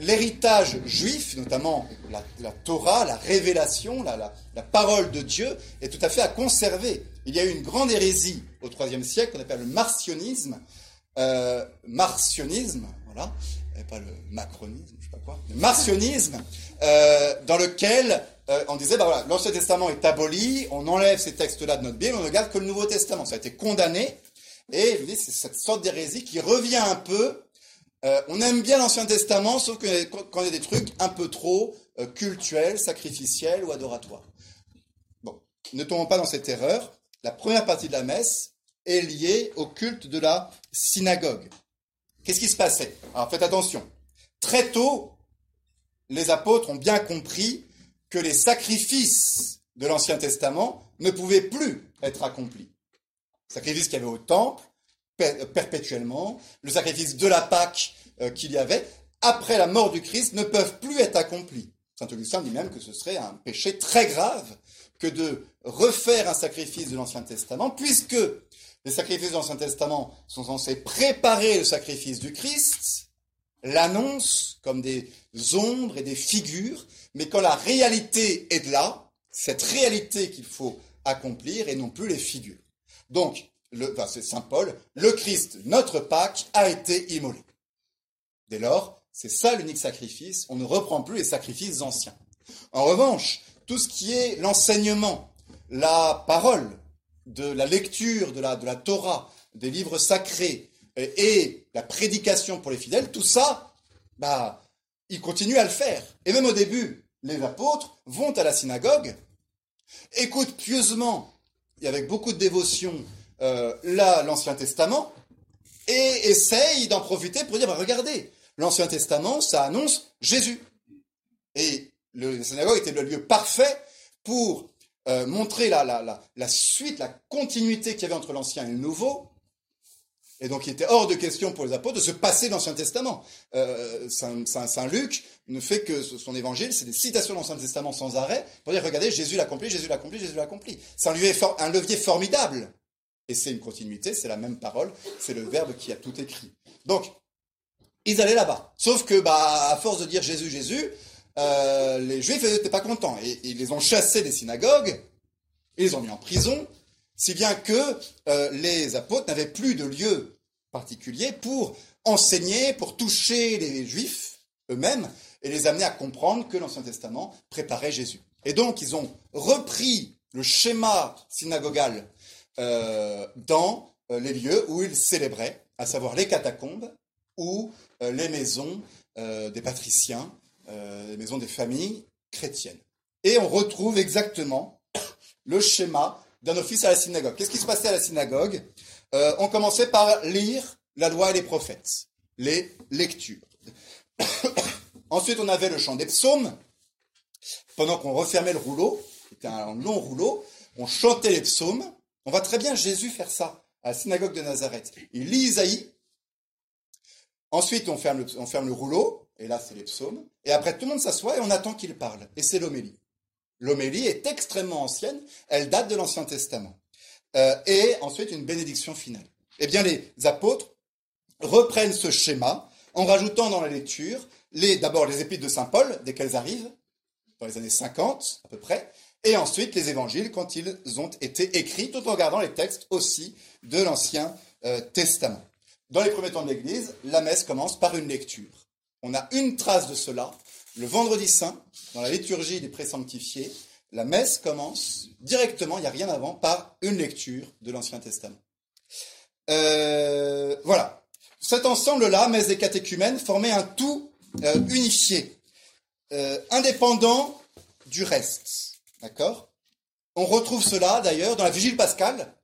l'héritage juif, notamment la, Torah, la révélation, la, parole de Dieu, est tout à fait à conserver. Il y a eu une grande hérésie au IIIe siècle qu'on appelle le marcionisme, euh, marcionisme, voilà, et pas le macronisme, je sais pas quoi, le marcionisme, euh, dans lequel euh, on disait, bah voilà, l'Ancien Testament est aboli, on enlève ces textes-là de notre Bible, on ne garde que le Nouveau Testament. Ça a été condamné, et vous c'est cette sorte d'hérésie qui revient un peu. Euh, on aime bien l'Ancien Testament, sauf que quand il y a des trucs un peu trop cultuels, sacrificiels ou adoratoires. Bon, ne tombons pas dans cette erreur. La première partie de la messe est liée au culte de la synagogue. Qu'est-ce qui se passait? Alors faites attention. Très tôt, les apôtres ont bien compris que les sacrifices de l'Ancien Testament ne pouvaient plus être accomplis. Le sacrifice qu'il y avait au temple, perpétuellement, le sacrifice de la Pâque euh, qu'il y avait, après la mort du Christ, ne peuvent plus être accomplis. Saint Augustin dit même que ce serait un péché très grave que de refaire un sacrifice de l'Ancien Testament, puisque les sacrifices de l'Ancien Testament sont censés préparer le sacrifice du Christ, l'annonce comme des ombres et des figures, mais quand la réalité est là, cette réalité qu'il faut accomplir et non plus les figures. Donc, c'est Saint Paul, le Christ, notre Pâque, a été immolé. Dès lors, c'est ça l'unique sacrifice, on ne reprend plus les sacrifices anciens. En revanche, tout ce qui est l'enseignement, la parole, de la lecture de la, de la Torah, des livres sacrés et, la prédication pour les fidèles, tout ça, bah, il continue à le faire. Et même au début, les apôtres vont à la synagogue, écoutent pieusement et avec beaucoup de dévotion euh, l'Ancien Testament, et essayent d'en profiter pour dire, bah, regardez, l'Ancien Testament, ça annonce Jésus. Et le, la synagogue était le lieu parfait pour euh, montrer la, la, la, suite, la continuité qu'il y avait entre l'Ancien et le Nouveau, et donc, il était hors de question pour les apôtres de se passer l'Ancien Testament. Euh, Saint, Luc ne fait que son évangile, c'est des citations de l'Ancien Testament sans arrêt pour dire, regardez, Jésus l'a accompli, Jésus l'a accompli, Jésus l'a accompli. C'est un, un levier formidable. Et c'est une continuité, c'est la même parole, c'est le Verbe qui a tout écrit. Donc, ils allaient là-bas. Sauf que, bah, à force de dire Jésus, Jésus, euh, les Juifs n'étaient pas contents. Et, ils les ont chassés des synagogues, ils les ont mis en prison, si bien que euh, les apôtres n'avaient plus de lieu particulier pour enseigner, pour toucher les juifs eux-mêmes et les amener à comprendre que l'Ancien Testament préparait Jésus. Et donc ils ont repris le schéma synagogal euh, dans les lieux où ils célébraient, à savoir les catacombes ou les maisons des patriciens, les maisons des familles chrétiennes. Et on retrouve exactement le schéma d'un office à la synagogue. Qu'est-ce qui se passait à la synagogue? Euh, On commençait par lire la loi et les prophètes, les lectures. Ensuite, on avait le chant des psaumes. Pendant qu'on refermait le rouleau, c'était un long rouleau, on chantait les psaumes. On voit très bien Jésus faire ça à la synagogue de Nazareth. Il lit Isaïe. Ensuite, on ferme le rouleau. Et là c'est les psaumes, et après tout le monde s'assoit et on attend qu'il parle, et c'est l'homélie. L'homélie est extrêmement ancienne, elle date de l'Ancien Testament. Euh, et ensuite une bénédiction finale. Eh bien les apôtres reprennent ce schéma en rajoutant dans la lecture d'abord les épîtres de Saint Paul, dès qu'elles arrivent, dans les années 50 à peu près, et ensuite les évangiles quand ils ont été écrits, tout en regardant les textes aussi de l'Ancien euh, Testament. Dans les premiers temps de l'Église, la messe commence par une lecture. On a une trace de cela. Le vendredi saint, dans la liturgie des présanctifiés, la messe commence directement, il n'y a rien avant, par une lecture de l'Ancien Testament. Euh, voilà. Cet ensemble-là, messe et catéchumènes, formait un tout euh, unifié, euh, indépendant du reste. D'accord? On retrouve cela d'ailleurs dans la vigile pascale.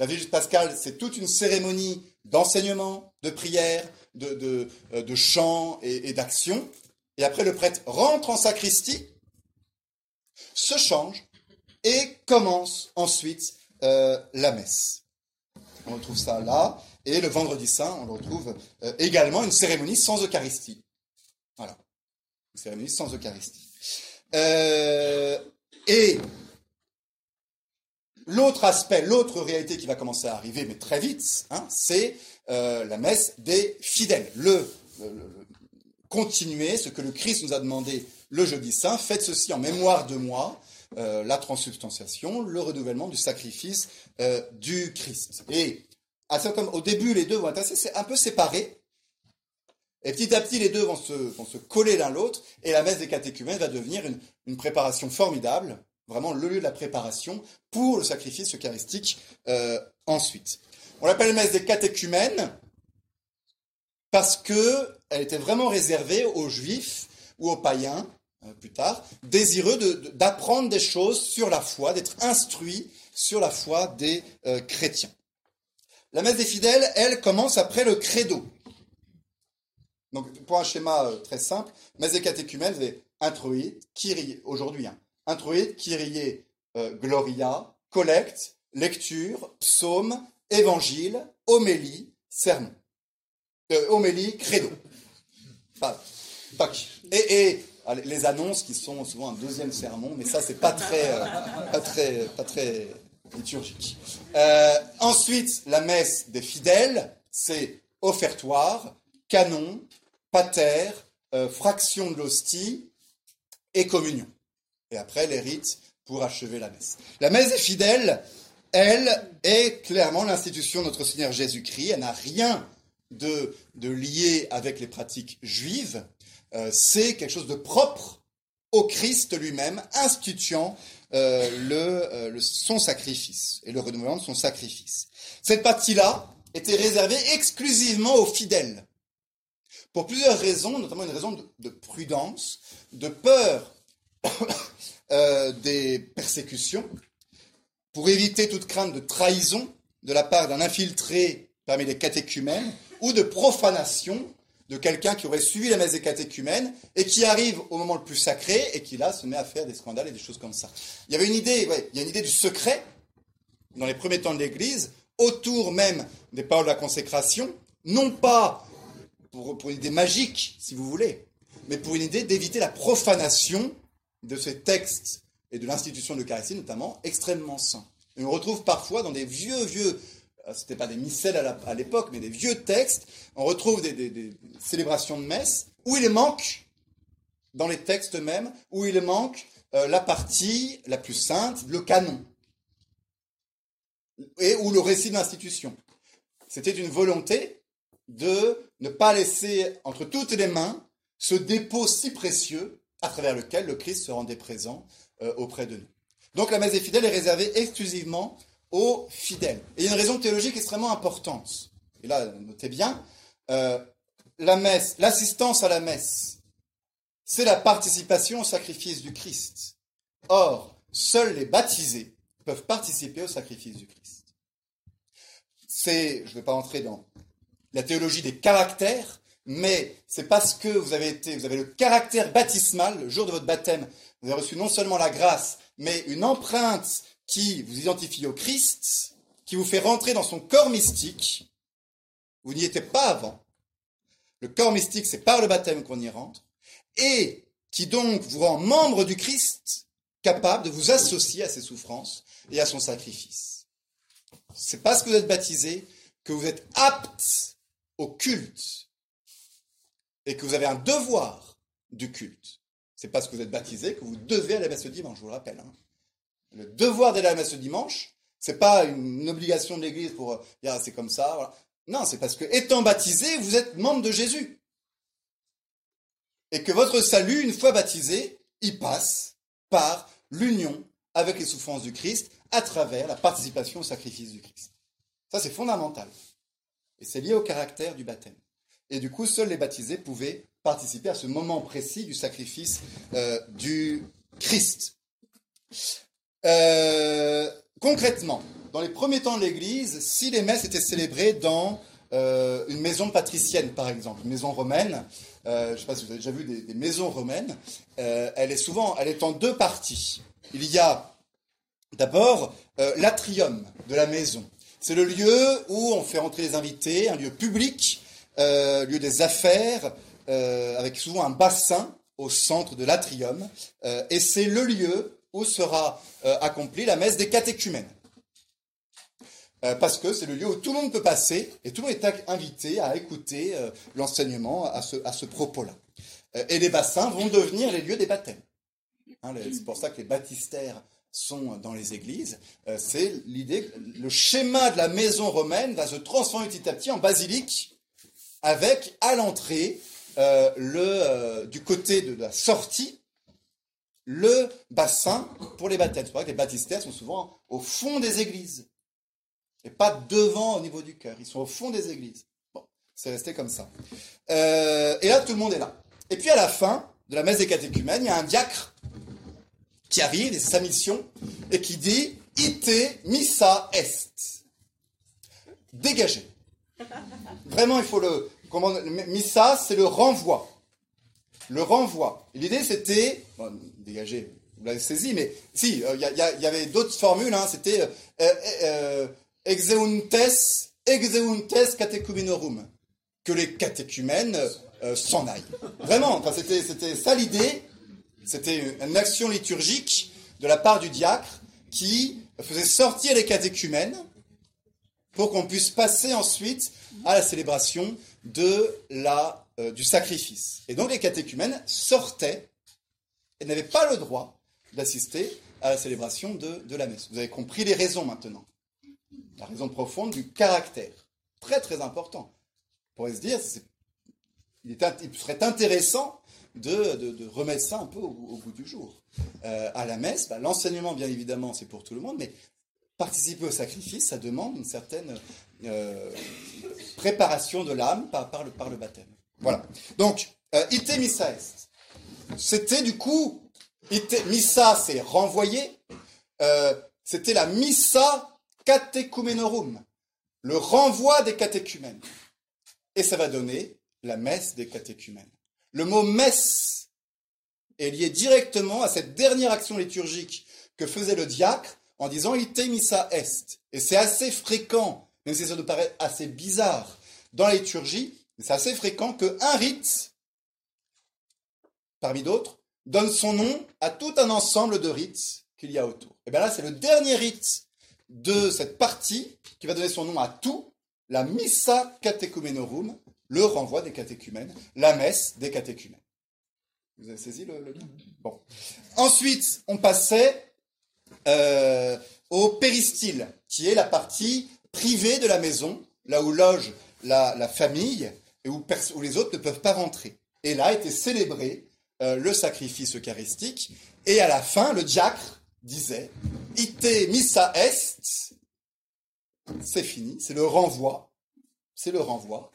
La vigile pascale, c'est toute une cérémonie d'enseignement, de prière, de, de, chant et, et d'action. Et après, le prêtre rentre en sacristie, se change et commence ensuite la messe. On retrouve ça là. Et le vendredi saint, on retrouve euh, également une cérémonie sans Eucharistie. Voilà. Une cérémonie sans Eucharistie. Euh, et l'autre aspect, l'autre réalité qui va commencer à arriver, mais très vite, hein, c'est euh, la messe des fidèles. Le, continuer ce que le Christ nous a demandé le jeudi saint. Faites ceci en mémoire de moi. la transubstantiation, le renouvellement du sacrifice du Christ. Et au début, les deux vont être assez, un peu séparés. Et petit à petit, les deux vont se, coller l'un l'autre. Et la messe des catéchumènes va devenir une, préparation formidable, vraiment le lieu de la préparation pour le sacrifice eucharistique euh, ensuite. On l'appelle messe des catéchumènes parce que elle était vraiment réservée aux juifs ou aux païens, euh, plus tard, désireux d'apprendre des choses sur la foi, d'être instruits sur la foi des euh, chrétiens. La messe des fidèles, elle, commence après le credo. Donc, pour un schéma euh, très simple, messe des catéchumènes, c'est introïde, kyrie, aujourd'hui, hein, introïde, kyrie, gloria, collecte, lecture, psaume, évangile, homélie, sermon. Euh, homélie, credo. Et, et les annonces qui sont souvent un deuxième sermon, mais ça, c'est pas très, pas très, pas très liturgique. Euh, ensuite, la messe des fidèles, c'est offertoire, canon, pater, euh, fraction de l'hostie et communion. Et après, les rites pour achever la messe. La messe des fidèles, elle, est clairement l'institution de notre Seigneur Jésus-Christ. Elle n'a rien de, lié avec les pratiques juives. Euh, c'est quelque chose de propre au Christ lui-même, instituant euh, euh, son sacrifice et le renouvellement de son sacrifice. Cette partie-là était réservée exclusivement aux fidèles, pour plusieurs raisons, notamment une raison de, prudence, de peur des persécutions, pour éviter toute crainte de trahison de la part d'un infiltré parmi les catéchumènes, ou de profanation de quelqu'un qui aurait suivi la messe des catéchumènes et qui arrive au moment le plus sacré et qui là se met à faire des scandales et des choses comme ça. Il y avait une idée, il y a une idée du secret dans les premiers temps de l'Église, autour même des paroles de la consécration, non pas pour une idée magique, si vous voulez, mais pour une idée d'éviter la profanation de ces textes et de l'institution de l'Eucharistie, notamment extrêmement saints. Et on retrouve parfois dans des vieux, vieux euh, c'était pas des missels à l'époque, mais des vieux textes. On retrouve des, célébrations de messe où il manque, dans les textes même, où il manque euh, la partie la plus sainte, le canon, et ou le récit de l'institution. C'était une volonté de ne pas laisser entre toutes les mains ce dépôt si précieux à travers lequel le Christ se rendait présent euh, auprès de nous. Donc la messe des fidèles est réservée exclusivement aux fidèles. Et il y a une raison théologique extrêmement importante. Et là, notez bien, euh, l'assistance à la messe, c'est la participation au sacrifice du Christ. Or, seuls les baptisés peuvent participer au sacrifice du Christ. C'est, je ne vais pas entrer dans la théologie des caractères, mais c'est parce que vous avez été, vous avez le caractère baptismal, le jour de votre baptême, vous avez reçu non seulement la grâce, mais une empreinte qui vous identifie au Christ, qui vous fait rentrer dans son corps mystique. Vous n'y étiez pas avant. Le corps mystique, c'est par le baptême qu'on y rentre. et qui donc vous rend membre du Christ, capable de vous associer à ses souffrances et à son sacrifice. C'est parce que vous êtes baptisé que vous êtes apte au culte et que vous avez un devoir du culte. C'est parce que vous êtes baptisé que vous devez aller à la messe le dimanche, je vous le rappelle. Hein. Le devoir d'aller à la messe le dimanche, c'est pas une obligation de l'Église pour dire ah, c'est comme ça. Non, c'est parce que étant baptisé, vous êtes membre de Jésus. Et que votre salut, une fois baptisé, il passe par l'union avec les souffrances du Christ à travers la participation au sacrifice du Christ. Ça, c'est fondamental. Et c'est lié au caractère du baptême. Et du coup, seuls les baptisés pouvaient participer à ce moment précis du sacrifice euh, du Christ. Euh, concrètement, dans les premiers temps de l'Église, si les messes étaient célébrées dans euh, une maison patricienne, par exemple, une maison romaine, je ne sais pas si vous avez déjà vu des, des maisons romaines, elle est souvent, elle est en deux parties. Il y a d'abord l'atrium de la maison. C'est le lieu où on fait entrer les invités, un lieu public, lieu des affaires, euh, avec souvent un bassin au centre de l'atrium, euh, et c'est le lieu où sera euh, accomplie la messe des catéchumènes. parce que c'est le lieu où tout le monde peut passer et tout le monde est invité à écouter l'enseignement à ce, propos-là. et les bassins vont devenir les lieux des baptêmes. Hein, c'est pour ça que les baptistères sont dans les églises. c'est l'idée, le schéma de la maison romaine va se transformer petit à petit en basilique avec à l'entrée euh, le, euh, du côté de la sortie, le bassin pour les baptêmes. C'est ça que les baptistères sont souvent au fond des églises. Et pas devant au niveau du cœur. Ils sont au fond des églises. Bon, c'est resté comme ça. Euh, et là, tout le monde est là. Et puis à la fin de la messe des catéchumènes, il y a un diacre qui arrive, et sa mission, et qui dit Ite missa est. Dégagez. Vraiment, il faut le, comment, Missa, c'est le renvoi. Le renvoi. L'idée, c'était, bon, dégagez, vous l'avez saisi, mais si, euh, il y, avait d'autres formules, hein, c'était euh, euh, exeuntes, exeuntes catechumenorum, que les catéchumènes s'en aillent. Vraiment, c'était ça l'idée, c'était une action liturgique de la part du diacre qui faisait sortir les catéchumènes pour qu'on puisse passer ensuite à la célébration de la, euh, du sacrifice. Et donc les catéchumènes sortaient et n'avaient pas le droit d'assister à la célébration de, la messe. Vous avez compris les raisons maintenant. La raison profonde du caractère. Très très important. On pourrait se dire, il, serait intéressant de, remettre ça un peu au, bout du jour. Euh, à la messe, bah, l'enseignement, bien évidemment, c'est pour tout le monde, mais participer au sacrifice, ça demande une certaine euh, préparation de l'âme par, le, baptême. Voilà. Donc, euh, ite missa est. C'était du coup, ite, missa c'est renvoyer, euh, c'était la missa catechumenorum, le renvoi des catéchumènes. Et ça va donner la messe des catéchumènes. Le mot messe est lié directement à cette dernière action liturgique que faisait le diacre en disant ite missa est. Et c'est assez fréquent, même si ça nous paraît assez bizarre, dans la liturgie, c'est assez fréquent qu'un rite, parmi d'autres, donne son nom à tout un ensemble de rites qu'il y a autour. Et bien là, c'est le dernier rite de cette partie qui va donner son nom à tout, la Missa Catechumenorum, le renvoi des catéchumènes, la messe des catéchumènes. Vous avez saisi le, lien? Bon. Ensuite, on passait euh, au péristyle, qui est la partie privée de la maison, là où loge la, famille et où, les autres ne peuvent pas rentrer. Et là était célébré euh, le sacrifice eucharistique. Et à la fin, le diacre disait Ite missa est. C'est fini, c'est le renvoi. C'est le renvoi.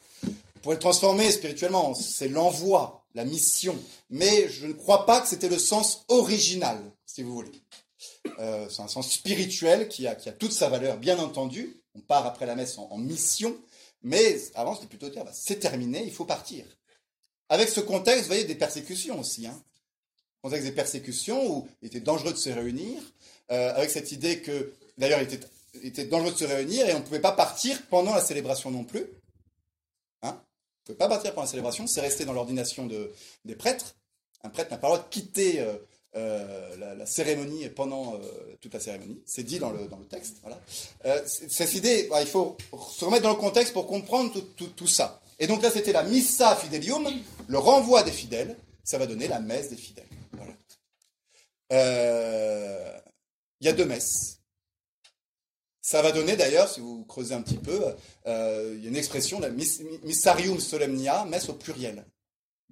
Pour le transformer spirituellement, c'est l'envoi, la mission. Mais je ne crois pas que c'était le sens original, si vous voulez. Euh, c'est un sens spirituel qui a, toute sa valeur, bien entendu. On part après la messe en, mission, mais avant, c'était plutôt dire, bah, c'est terminé, il faut partir. Avec ce contexte, vous voyez, des persécutions aussi. Hein. Contexte des persécutions où il était dangereux de se réunir, euh, avec cette idée que, d'ailleurs, il était, dangereux de se réunir et on ne pouvait pas partir pendant la célébration non plus. Hein? On ne pouvait pas partir pendant la célébration, c'est resté dans l'ordination de, des prêtres. Un prêtre n'a pas le droit de quitter euh, euh, la, cérémonie pendant toute la cérémonie. C'est dit dans le, dans le texte. Voilà. cette idée, bah, il faut se remettre dans le contexte pour comprendre tout, tout ça. Et donc là, c'était la missa fidelium, le renvoi des fidèles. Ça va donner la messe des fidèles. Voilà. Il y a deux messes. Ça va donner d'ailleurs, si vous creusez un petit peu, euh, il y a une expression, la missarium solemnia, messe au pluriel.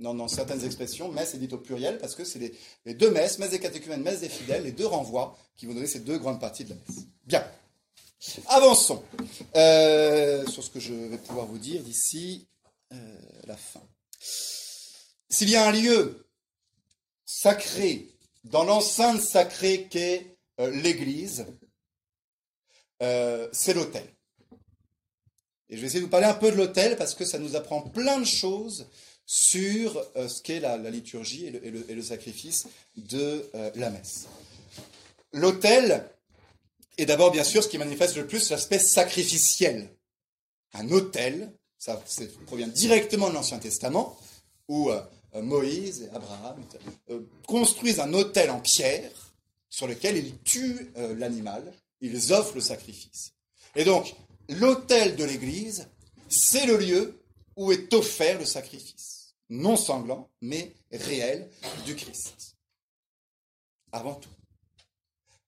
Dans, certaines expressions, messe est dite au pluriel parce que c'est les, deux messes, messe des catéchumènes, messe des fidèles, les deux renvois qui vont donner ces deux grandes parties de la messe. Bien. Avançons euh, sur ce que je vais pouvoir vous dire d'ici euh, la fin. S'il y a un lieu sacré dans l'enceinte sacrée qu'est l'Église, euh, c'est l'autel. Et je vais essayer de vous parler un peu de l'autel parce que ça nous apprend plein de choses sur euh, ce qu'est la, liturgie et le, sacrifice de euh, la messe. L'autel est d'abord bien sûr ce qui manifeste le plus l'aspect sacrificiel. Un autel, ça, provient directement de l'Ancien Testament, où Moïse et Abraham construisent un autel en pierre sur lequel ils tuent l'animal ils offrent le sacrifice. Et donc, l'autel de l'Église, c'est le lieu où est offert le sacrifice. Non sanglant, mais réel du Christ. Avant tout.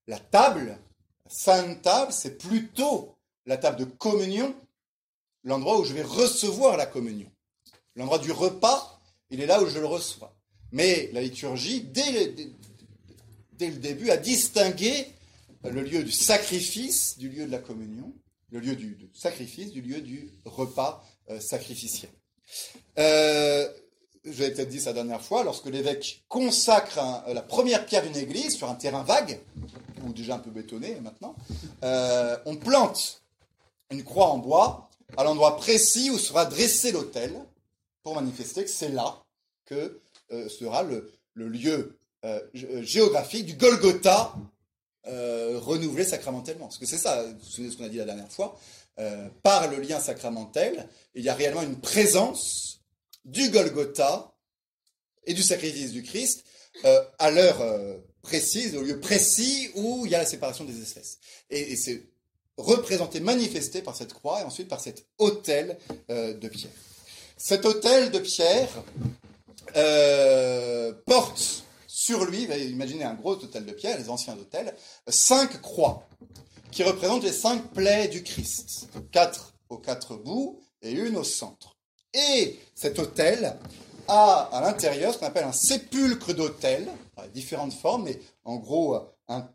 La table, la sainte table, c'est plutôt la table de communion, l'endroit où je vais recevoir la communion. L'endroit du repas, il est là où je le reçois. Mais la liturgie, dès le début, a distingué le lieu du sacrifice, du lieu de la communion, le lieu du, sacrifice, du lieu du repas euh, sacrificiel. Euh, J'avais peut-être dit ça dernière fois, lorsque l'évêque consacre la première pierre d'une église sur un terrain vague, ou déjà un peu bétonné maintenant, euh, on plante une croix en bois à l'endroit précis où sera dressé l'autel, pour manifester que c'est là que euh, sera le, lieu géographique du Golgotha euh, renouveler sacramentellement. Parce que c'est ça, vous vous souvenez ce qu'on a dit la dernière fois, euh, par le lien sacramentel, il y a réellement une présence du Golgotha et du sacrifice du Christ euh, à l'heure précise, au lieu précis où il y a la séparation des espèces. Et, c'est représenté, manifesté par cette croix et ensuite par cet autel de pierre. Cet autel de pierre porte sur lui, imaginez un gros hôtel de pierre, les anciens hôtels, cinq croix qui représentent les cinq plaies du Christ. Quatre aux quatre bouts et une au centre. Et cet hôtel a à l'intérieur ce qu'on appelle un sépulcre d'autel, différentes formes, mais en gros,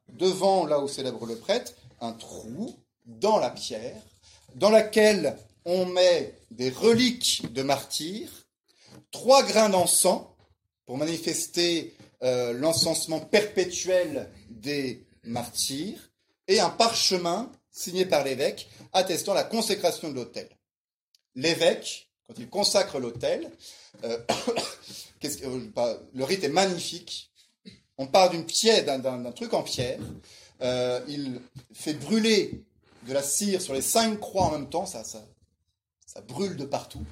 devant là où célèbre le prêtre, un trou dans la pierre, dans laquelle on met des reliques de martyrs, trois grains d'encens pour manifester euh, l'encensement perpétuel des martyrs et un parchemin signé par l'évêque attestant la consécration de l'autel. L'évêque, quand il consacre l'autel, euh, euh, le rite est magnifique. On part d'une pierre, d'un truc en pierre. il fait brûler de la cire sur les cinq croix en même temps, ça, ça, ça brûle de partout.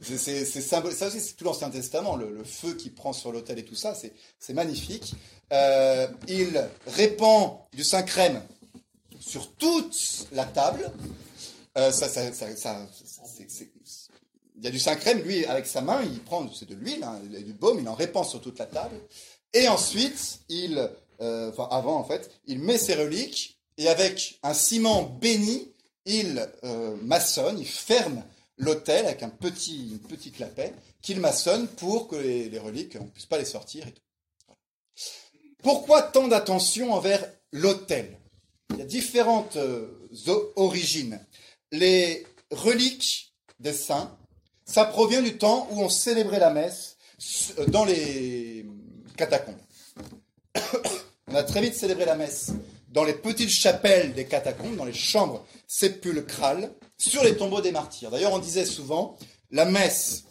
C'est symbolique. Ça aussi, c'est tout l'Ancien Testament, le, feu qui prend sur l'autel et tout ça, c'est magnifique. Euh, il répand du saint crème sur toute la table. Euh, ça, ça, ça, il y a du saint crème, lui, avec sa main, il prend, de l'huile, hein, du baume, il en répand sur toute la table. Et ensuite, il, euh, enfin avant en fait, il met ses reliques et avec un ciment béni, il maçonne, il ferme l'autel avec un petit, petit clapet qu'il maçonne pour que les, reliques, on ne puisse pas les sortir. Pourquoi tant d'attention envers l'autel? Il y a différentes euh, origines. Les reliques des saints, ça provient du temps où on célébrait la messe euh, dans les catacombes. on a très vite célébré la messe dans les petites chapelles des catacombes, dans les chambres sépulcrales, sur les tombeaux des martyrs. D'ailleurs, on disait souvent, la messe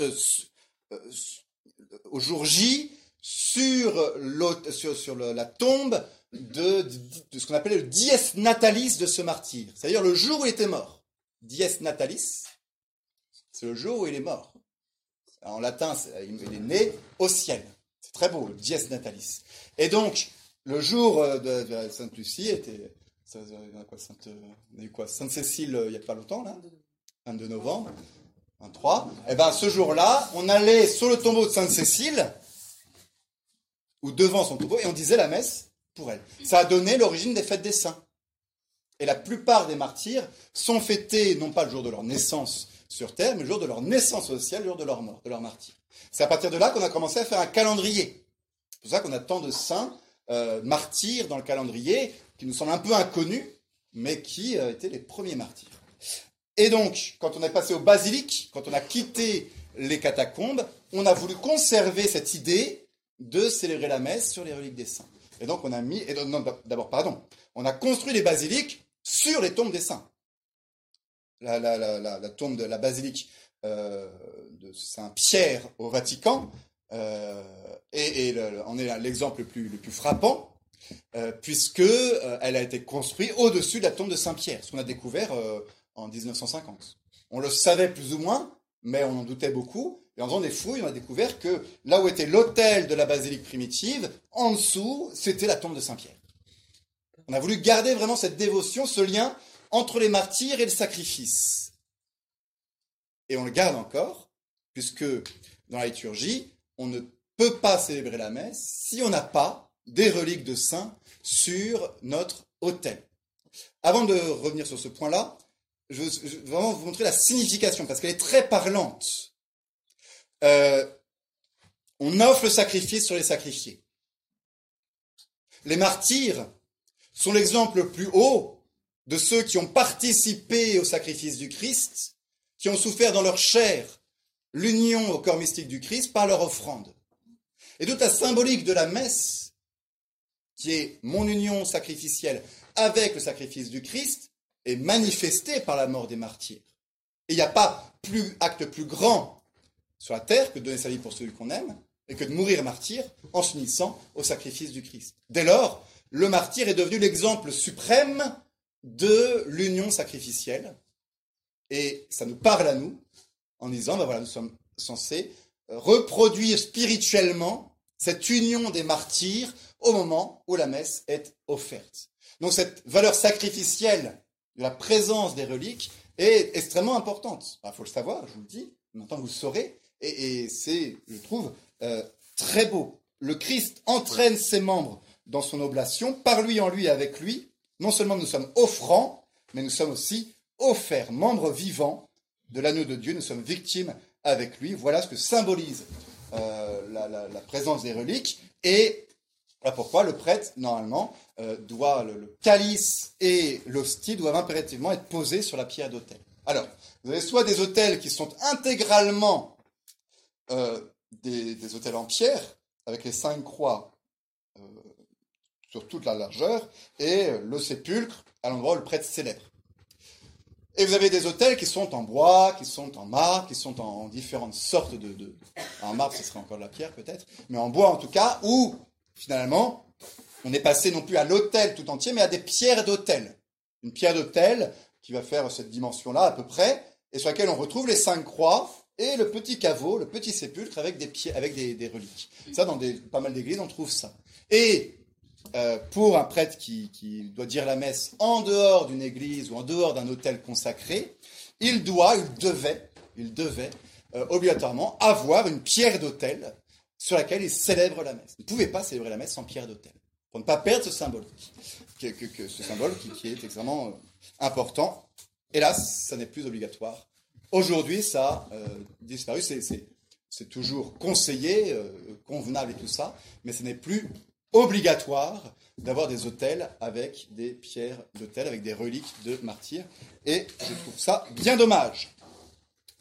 euh, euh, au jour J sur, sur, la tombe de, ce qu'on appelait le dies natalis de ce martyr, c'est-à-dire le jour où il était mort. Dies natalis, c'est le jour où il est mort. En latin, il est né au ciel. C'est très beau, dies natalis. Et donc, le jour de, Sainte Lucie était, Sainte, quoi, Sainte Cécile il n'y a pas longtemps là, 22 novembre, 23. Et ben ce jour-là, on allait sur le tombeau de Sainte Cécile ou devant son tombeau et on disait la messe pour elle. Ça a donné l'origine des fêtes des saints. Et la plupart des martyrs sont fêtés non pas le jour de leur naissance sur terre, mais le jour de leur naissance ciel, le jour de leur mort, de leur martyr. C'est à partir de là qu'on a commencé à faire un calendrier. C'est pour ça qu'on a tant de saints euh, martyrs dans le calendrier qui nous semblent un peu inconnus, mais qui euh, étaient les premiers martyrs. Et donc, quand on est passé au basilic, quand on a quitté les catacombes, on a voulu conserver cette idée de célébrer la messe sur les reliques des saints. Et donc, on a mis, d'abord, pardon, on a construit les basiliques sur les tombes des saints. La, tombe de la basilique euh, de Saint-Pierre au Vatican, euh, et, on est l'exemple le plus, frappant, euh, puisque elle a été construite au-dessus de la tombe de Saint-Pierre, ce qu'on a découvert en 1950. On le savait plus ou moins, mais on en doutait beaucoup. Et en faisant des fouilles, on a découvert que là où était l'autel de la basilique primitive, en dessous, c'était la tombe de Saint-Pierre. On a voulu garder vraiment cette dévotion, ce lien entre les martyrs et le sacrifice. Et on le garde encore, puisque dans la liturgie, on ne peut pas célébrer la messe si on n'a pas des reliques de saints sur notre autel. Avant de revenir sur ce point-là, je veux vraiment vous montrer la signification, parce qu'elle est très parlante. Euh, on offre le sacrifice sur les sacrifiés. Les martyrs sont l'exemple le plus haut de ceux qui ont participé au sacrifice du Christ, qui ont souffert dans leur chair l'union au corps mystique du Christ par leur offrande. Et toute la symbolique de la messe, qui est mon union sacrificielle avec le sacrifice du Christ, est manifestée par la mort des martyrs. Et il n'y a pas plus acte plus grand sur la terre que de donner sa vie pour celui qu'on aime et que de mourir martyr en s'unissant au sacrifice du Christ. Dès lors, le martyr est devenu l'exemple suprême de l'union sacrificielle. Et ça nous parle à nous en disant, ben voilà, nous sommes censés reproduire spirituellement cette union des martyrs au moment où la messe est offerte. Donc cette valeur sacrificielle la présence des reliques est extrêmement importante. Il faut le savoir, je vous le dis, maintenant vous le saurez, et, c'est, je trouve, euh, très beau. Le Christ entraîne ses membres dans son oblation, par lui, en lui, avec lui. Non seulement nous sommes offrants, mais nous sommes aussi offerts, membres vivants de l'anneau de Dieu, nous sommes victimes avec lui. Voilà ce que symbolise euh, la, présence des reliques. Et voilà pourquoi le prêtre, normalement, euh, doit, le, calice et l'hostie doivent impérativement être posés sur la pierre d'autel. Alors, vous avez soit des autels qui sont intégralement euh, des, des, autels en pierre, avec les cinq croix sur toute la largeur, et le sépulcre à l'endroit où le prêtre célèbre. Et vous avez des autels qui sont en bois, qui sont en marbre, qui sont en différentes sortes de... En marbre, ce serait encore de la pierre peut-être, mais en bois en tout cas, où finalement, on est passé non plus à l'autel tout entier, mais à des pierres d'autel. Une pierre d'autel qui va faire cette dimension-là à peu près, et sur laquelle on retrouve les cinq croix et le petit caveau, le petit sépulcre avec des, avec des, reliques. Ça, dans pas mal d'églises, on trouve ça. Et euh, pour un prêtre qui, doit dire la messe en dehors d'une église ou en dehors d'un hôtel consacré, il doit, il devait, il devait euh, obligatoirement avoir une pierre d'autel sur laquelle il célèbre la messe. Il ne pouvait pas célébrer la messe sans pierre d'autel, pour ne pas perdre ce symbole, qui, est extrêmement euh, important. Hélas, ça n'est plus obligatoire. Aujourd'hui, ça a disparu. C'est toujours conseillé, convenable et tout ça, mais ce n'est plus obligatoire d'avoir des hôtels avec des pierres d'autel, avec des reliques de martyrs. Et je trouve ça bien dommage.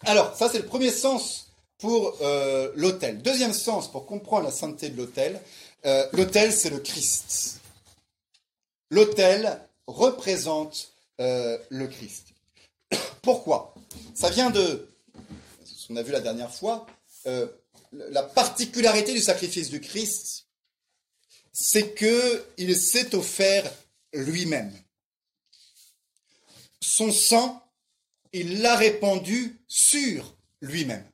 Alors, ça c'est le premier sens pour euh, l'autel. Deuxième sens, pour comprendre la sainteté de l'autel, euh, l'autel, c'est le Christ. L'autel représente euh, le Christ. Pourquoi? Ça vient de, qu'on a vu la dernière fois, la particularité du sacrifice du Christ, c'est qu'il s'est offert lui-même. Son sang, il l'a répandu sur lui-même.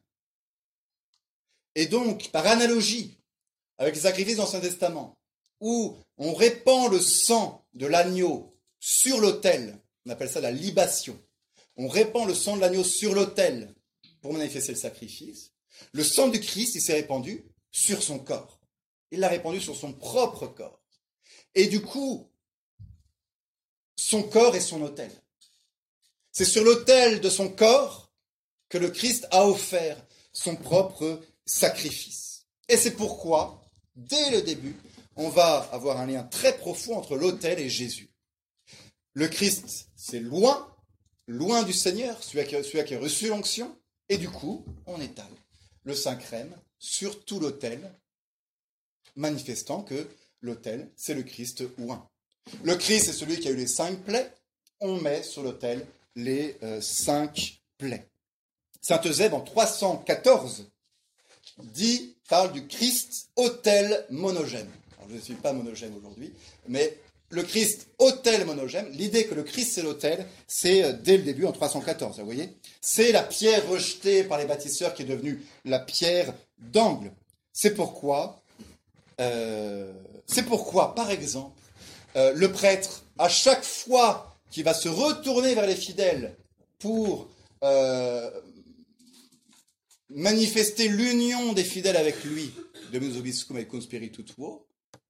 Et donc, par analogie, avec les sacrifices de l'Ancien Testament, où on répand le sang de l'agneau sur l'autel, on appelle ça la libation, on répand le sang de l'agneau sur l'autel pour manifester le sacrifice, le sang du Christ, il s'est répandu sur son corps. Il l'a répandu sur son propre corps. Et du coup, son corps est son autel. C'est sur l'autel de son corps que le Christ a offert son propre sacrifice. Et c'est pourquoi, dès le début, on va avoir un lien très profond entre l'autel et Jésus. Le Christ, c'est loin, loin du Seigneur, celui qui, a reçu l'onction, et du coup, on étale le Saint Crème sur tout l'autel, manifestant que l'autel, c'est le Christ oint. Le Christ, c'est celui qui a eu les cinq plaies. On met sur l'autel les euh, cinq plaies. Saint Eusèbe, en 314, dit, parle du Christ autel monogène. je ne suis pas monogène aujourd'hui, mais le Christ autel monogène, l'idée que le Christ c'est l'autel, c'est euh, dès le début en 314, vous voyez C'est la pierre rejetée par les bâtisseurs qui est devenue la pierre d'angle. C'est pourquoi, euh, c'est pourquoi, par exemple, euh, le prêtre, à chaque fois qu'il va se retourner vers les fidèles pour manifester l'union des fidèles avec lui, de Obiscum et Cum Spiritu Tuo,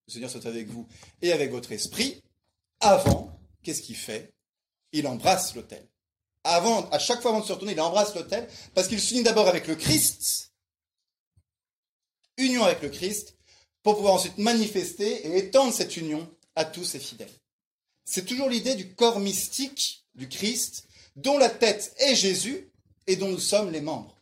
le Seigneur soit avec vous et avec votre esprit, avant, qu'est-ce qu'il fait? Il embrasse l'autel. Avant, à chaque fois avant de se retourner, il embrasse l'autel parce qu'il s'unit d'abord avec le Christ, union avec le Christ, pour pouvoir ensuite manifester et étendre cette union à tous ses fidèles. C'est toujours l'idée du corps mystique du Christ, dont la tête est Jésus et dont nous sommes les membres.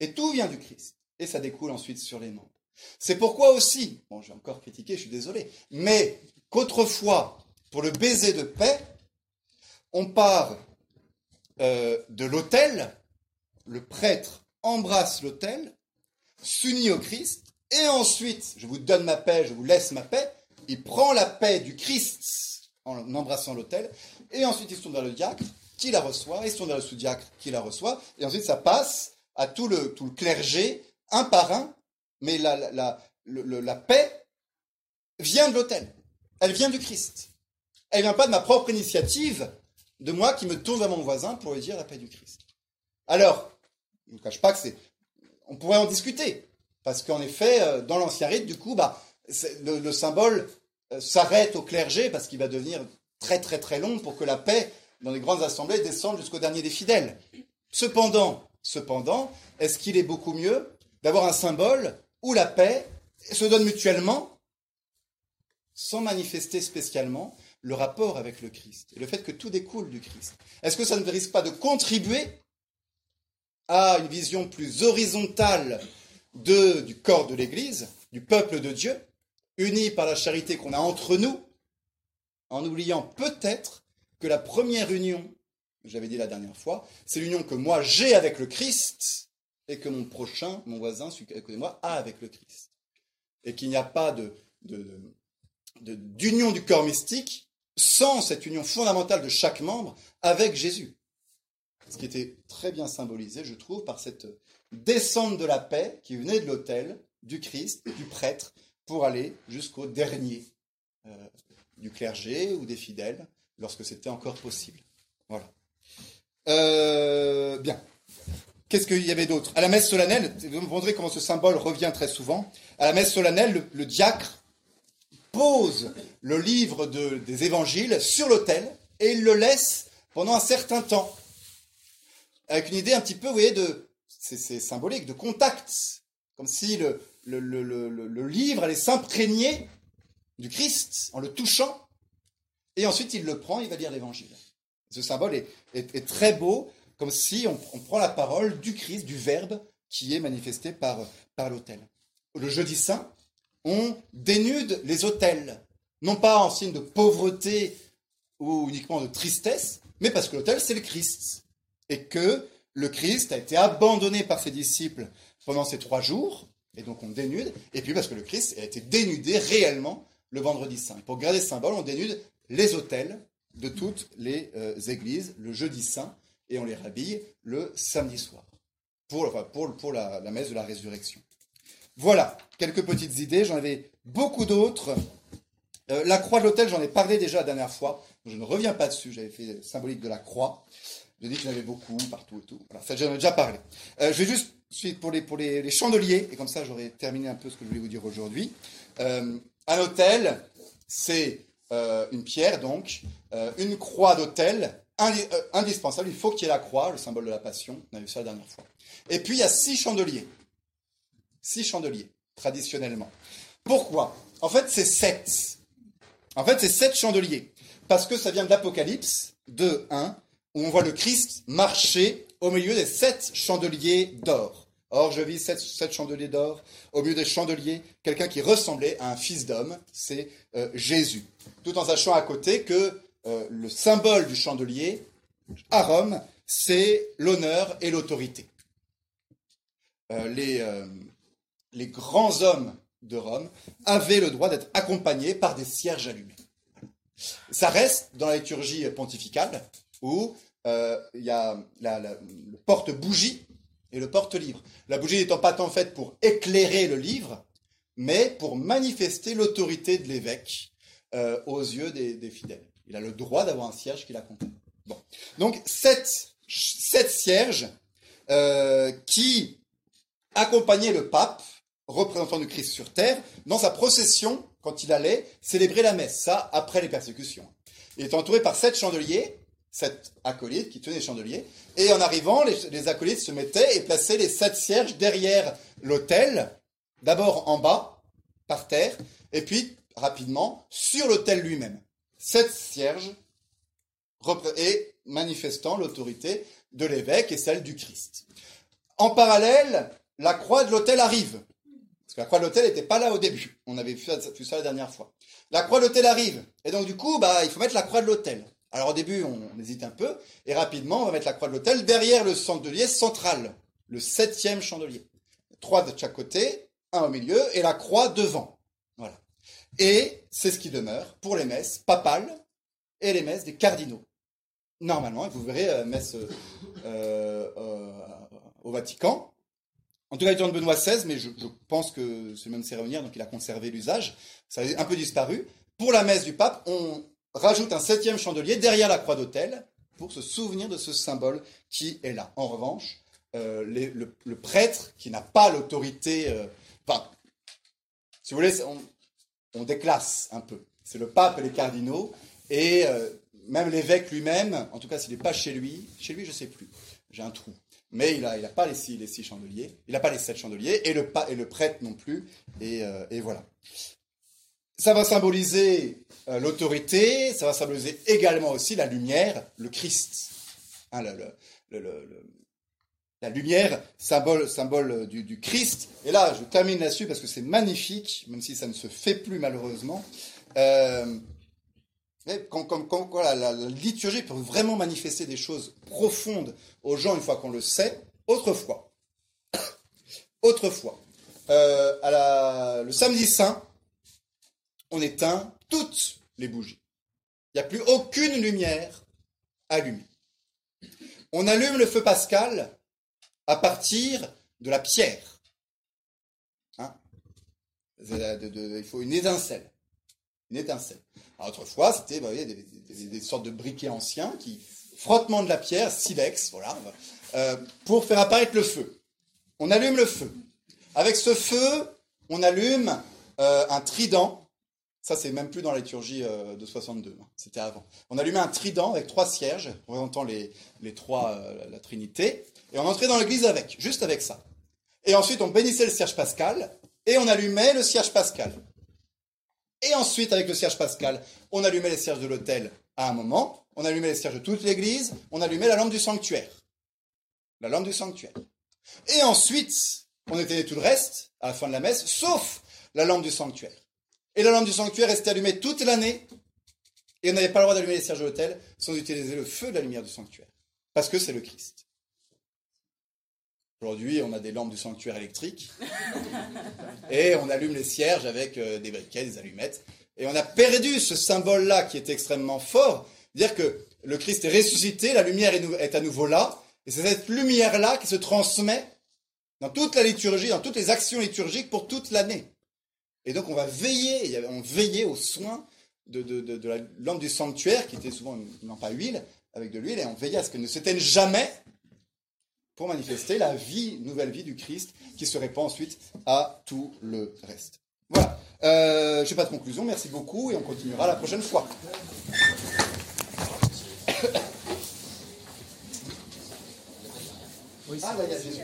Et tout vient du Christ. Et ça découle ensuite sur les membres. C'est pourquoi aussi, bon j'ai encore critiqué, je suis désolé, mais qu'autrefois, pour le baiser de paix, on part euh, de l'autel, le prêtre embrasse l'autel, s'unit au Christ, et ensuite, je vous donne ma paix, je vous laisse ma paix, il prend la paix du Christ en embrassant l'autel, et ensuite il se tourne vers le diacre, qui la reçoit, il se tourne vers le sous-diacre, qui la reçoit, et ensuite ça passe à tout le, tout le clergé, un par un, mais la, la, la, paix vient de l'autel. Elle vient du Christ. Elle vient pas de ma propre initiative, de moi qui me tourne vers mon voisin pour lui dire la paix du Christ. Alors, je ne cache pas que c'est... On pourrait en discuter. Parce qu'en effet, euh, dans l'ancien rite, du coup, bah, le, symbole euh, s'arrête au clergé parce qu'il va devenir très très très long pour que la paix dans les grandes assemblées descende jusqu'au dernier des fidèles. Cependant, cependant, est-ce qu'il est beaucoup mieux d'avoir un symbole où la paix se donne mutuellement, sans manifester spécialement le rapport avec le Christ et le fait que tout découle du Christ? Est-ce que ça ne risque pas de contribuer à une vision plus horizontale de, du corps de l'Église, du peuple de Dieu, uni par la charité qu'on a entre nous, en oubliant peut-être que la première union, j'avais dit la dernière fois, c'est l'union que moi j'ai avec le Christ, et que mon prochain, mon voisin, celui à côté de moi, a avec le Christ. Et qu'il n'y a pas de, d'union du corps mystique sans cette union fondamentale de chaque membre avec Jésus. Ce qui était très bien symbolisé, je trouve, par cette descente de la paix qui venait de l'autel, du Christ, du prêtre, pour aller jusqu'au dernier euh, du clergé ou des fidèles, lorsque c'était encore possible. Voilà. Euh, bien. Qu'est-ce qu'il y avait d'autre? À la messe solennelle, vous me comment ce symbole revient très souvent. À la messe solennelle, le, diacre pose le livre des évangiles sur l'autel et il le laisse pendant un certain temps. Avec une idée un petit peu, vous voyez, de, c'est symbolique, de contact. Comme si le, le, livre allait s'imprégner du Christ en le touchant. Et ensuite, il le prend, il va lire l'évangile. Ce symbole est très beau comme si on, prend la parole du Christ, du Verbe qui est manifesté par, par l'autel. Le jeudi saint, on dénude les autels, non pas en signe de pauvreté ou uniquement de tristesse, mais parce que l'autel, c'est le Christ. Et que le Christ a été abandonné par ses disciples pendant ces trois jours, et donc on dénude, et puis parce que le Christ a été dénudé réellement le vendredi saint. pour garder ce symbole, on dénude les autels de toutes les euh, églises le jeudi saint, et on les rhabille le samedi soir, pour, pour, la, messe de la résurrection. Voilà, quelques petites idées. J'en avais beaucoup d'autres. Euh, la croix de l'autel, j'en ai parlé déjà la dernière fois. Je ne reviens pas dessus. J'avais fait symbolique de la croix. Je dis qu'il y en avait beaucoup, partout et tout. Voilà, ça j'en ai déjà parlé. Euh, je vais juste suite pour les, pour les, chandeliers, et comme ça j'aurai terminé un peu ce que je voulais vous dire aujourd'hui. Euh, un autel, c'est euh, une pierre donc, une croix d'autel, indispensable. Il faut qu'il y ait la croix, le symbole de la passion. On a vu ça la dernière fois. Et puis il y a six chandeliers. Six chandeliers, traditionnellement. Pourquoi? En fait, c'est sept. En fait, c'est sept chandeliers. Parce que ça vient de l'Apocalypse 2, 1, où on voit le Christ marcher au milieu des sept chandeliers d'or. Or, je vis sept, chandeliers d'or au milieu des chandeliers, quelqu'un qui ressemblait à un fils d'homme, c'est euh, Jésus. Tout en sachant à côté que euh, le symbole du chandelier, à Rome, c'est l'honneur et l'autorité. Euh, les, les grands hommes de Rome avaient le droit d'être accompagnés par des cierges allumés. Ça reste dans la liturgie pontificale où euh, il y a le porte-bougie et le porte-livre. La bougie n'étant pas tant faite pour éclairer le livre, mais pour manifester l'autorité de l'évêque euh, aux yeux des, fidèles. Il a le droit d'avoir un cierge qui l'accompagne. Bon. Donc, sept, sept cierges qui accompagnaient le pape, représentant du Christ sur terre, dans sa procession quand il allait célébrer la messe, ça après les persécutions. Il est entouré par sept chandeliers sept acolytes qui tenaient les chandeliers. Et en arrivant, les, acolytes se mettaient et plaçaient les sept cierges derrière l'autel, d'abord en bas, par terre, et puis rapidement sur l'autel lui-même. Sept cierges et manifestant l'autorité de l'évêque et celle du Christ. En parallèle, la croix de l'autel arrive. Parce que la croix de l'autel n'était pas là au début. On avait vu ça la dernière fois. La croix de l'autel arrive. Et donc, du coup, bah, il faut mettre la croix de l'autel. Alors au début, on, hésite un peu, et rapidement, on va mettre la croix de l'autel derrière le chandelier central, le septième chandelier. Trois de chaque côté, un au milieu, et la croix devant. Voilà. Et c'est ce qui demeure pour les messes papales et les messes des cardinaux. Normalement, vous verrez, euh, messe euh, euh, au Vatican, en tout cas, il est de Benoît XVI, mais je, je pense que c'est le même cérémoniaire, donc il a conservé l'usage. Ça a un peu disparu. Pour la messe du pape, on, rajoute un septième chandelier derrière la croix d'autel pour se souvenir de ce symbole qui est là. En revanche, euh, le, prêtre qui n'a pas l'autorité, euh, enfin, si vous voulez, on, déclasse un peu. C'est le pape et les cardinaux, et euh, même l'évêque lui-même, en tout cas s'il n'est pas chez lui, chez lui je ne sais plus, j'ai un trou. Mais il n'a il a pas les six, les six chandeliers, il n'a pas les sept chandeliers, et le, et le prêtre non plus, et, et voilà. Ça va symboliser euh, l'autorité, ça va symboliser également aussi la lumière, le Christ. Hein, la lumière, symbole, du, Christ. Et là, je termine là-dessus parce que c'est magnifique, même si ça ne se fait plus malheureusement. Euh, quand, la, liturgie peut vraiment manifester des choses profondes aux gens une fois qu'on le sait. Autrefois, autrefois, euh, le samedi saint, on éteint toutes les bougies. Il n'y a plus aucune lumière allumée. On allume le feu pascal à partir de la pierre. Hein? Il faut une étincelle. Une étincelle. autrefois, c'était bah, des, sortes de briquets anciens qui, frottement de la pierre, silex, voilà, euh, pour faire apparaître le feu. On allume le feu. Avec ce feu, on allume euh, un trident ça, c'est même plus dans la liturgie euh, de 62, hein. c'était avant. On allumait un trident avec trois cierges, représentant les, trois, euh, la Trinité, et on entrait dans l'église avec, juste avec ça. Et ensuite, on bénissait le cierge pascal, et on allumait le cierge pascal. Et ensuite, avec le cierge pascal, on allumait les cierges de l'autel à un moment, on allumait les cierges de toute l'église, on allumait la lampe du sanctuaire. La lampe du sanctuaire. Et ensuite, on éteignait tout le reste, à la fin de la messe, sauf la lampe du sanctuaire. Et la lampe du sanctuaire restait allumée toute l'année. Et on n'avait pas le droit d'allumer les cierges de l'autel sans utiliser le feu de la lumière du sanctuaire. Parce que c'est le Christ. Aujourd'hui, on a des lampes du sanctuaire électriques. et on allume les cierges avec euh, des briquets, des allumettes. Et on a perdu ce symbole-là qui est extrêmement fort. Dire que le Christ est ressuscité, la lumière est à nouveau là. Et c'est cette lumière-là qui se transmet dans toute la liturgie, dans toutes les actions liturgiques pour toute l'année. Et donc on va veiller, on veillait aux soins de, de, de, lampe du sanctuaire, qui était souvent une lampe à huile, avec de l'huile, et on veillait à ce qu'elle ne s'éteigne jamais pour manifester la vie, nouvelle vie du Christ, qui se répand ensuite à tout le reste. Voilà. Euh, je n'ai pas de conclusion, merci beaucoup, et on continuera la prochaine fois. ah, là, il y a Jésus.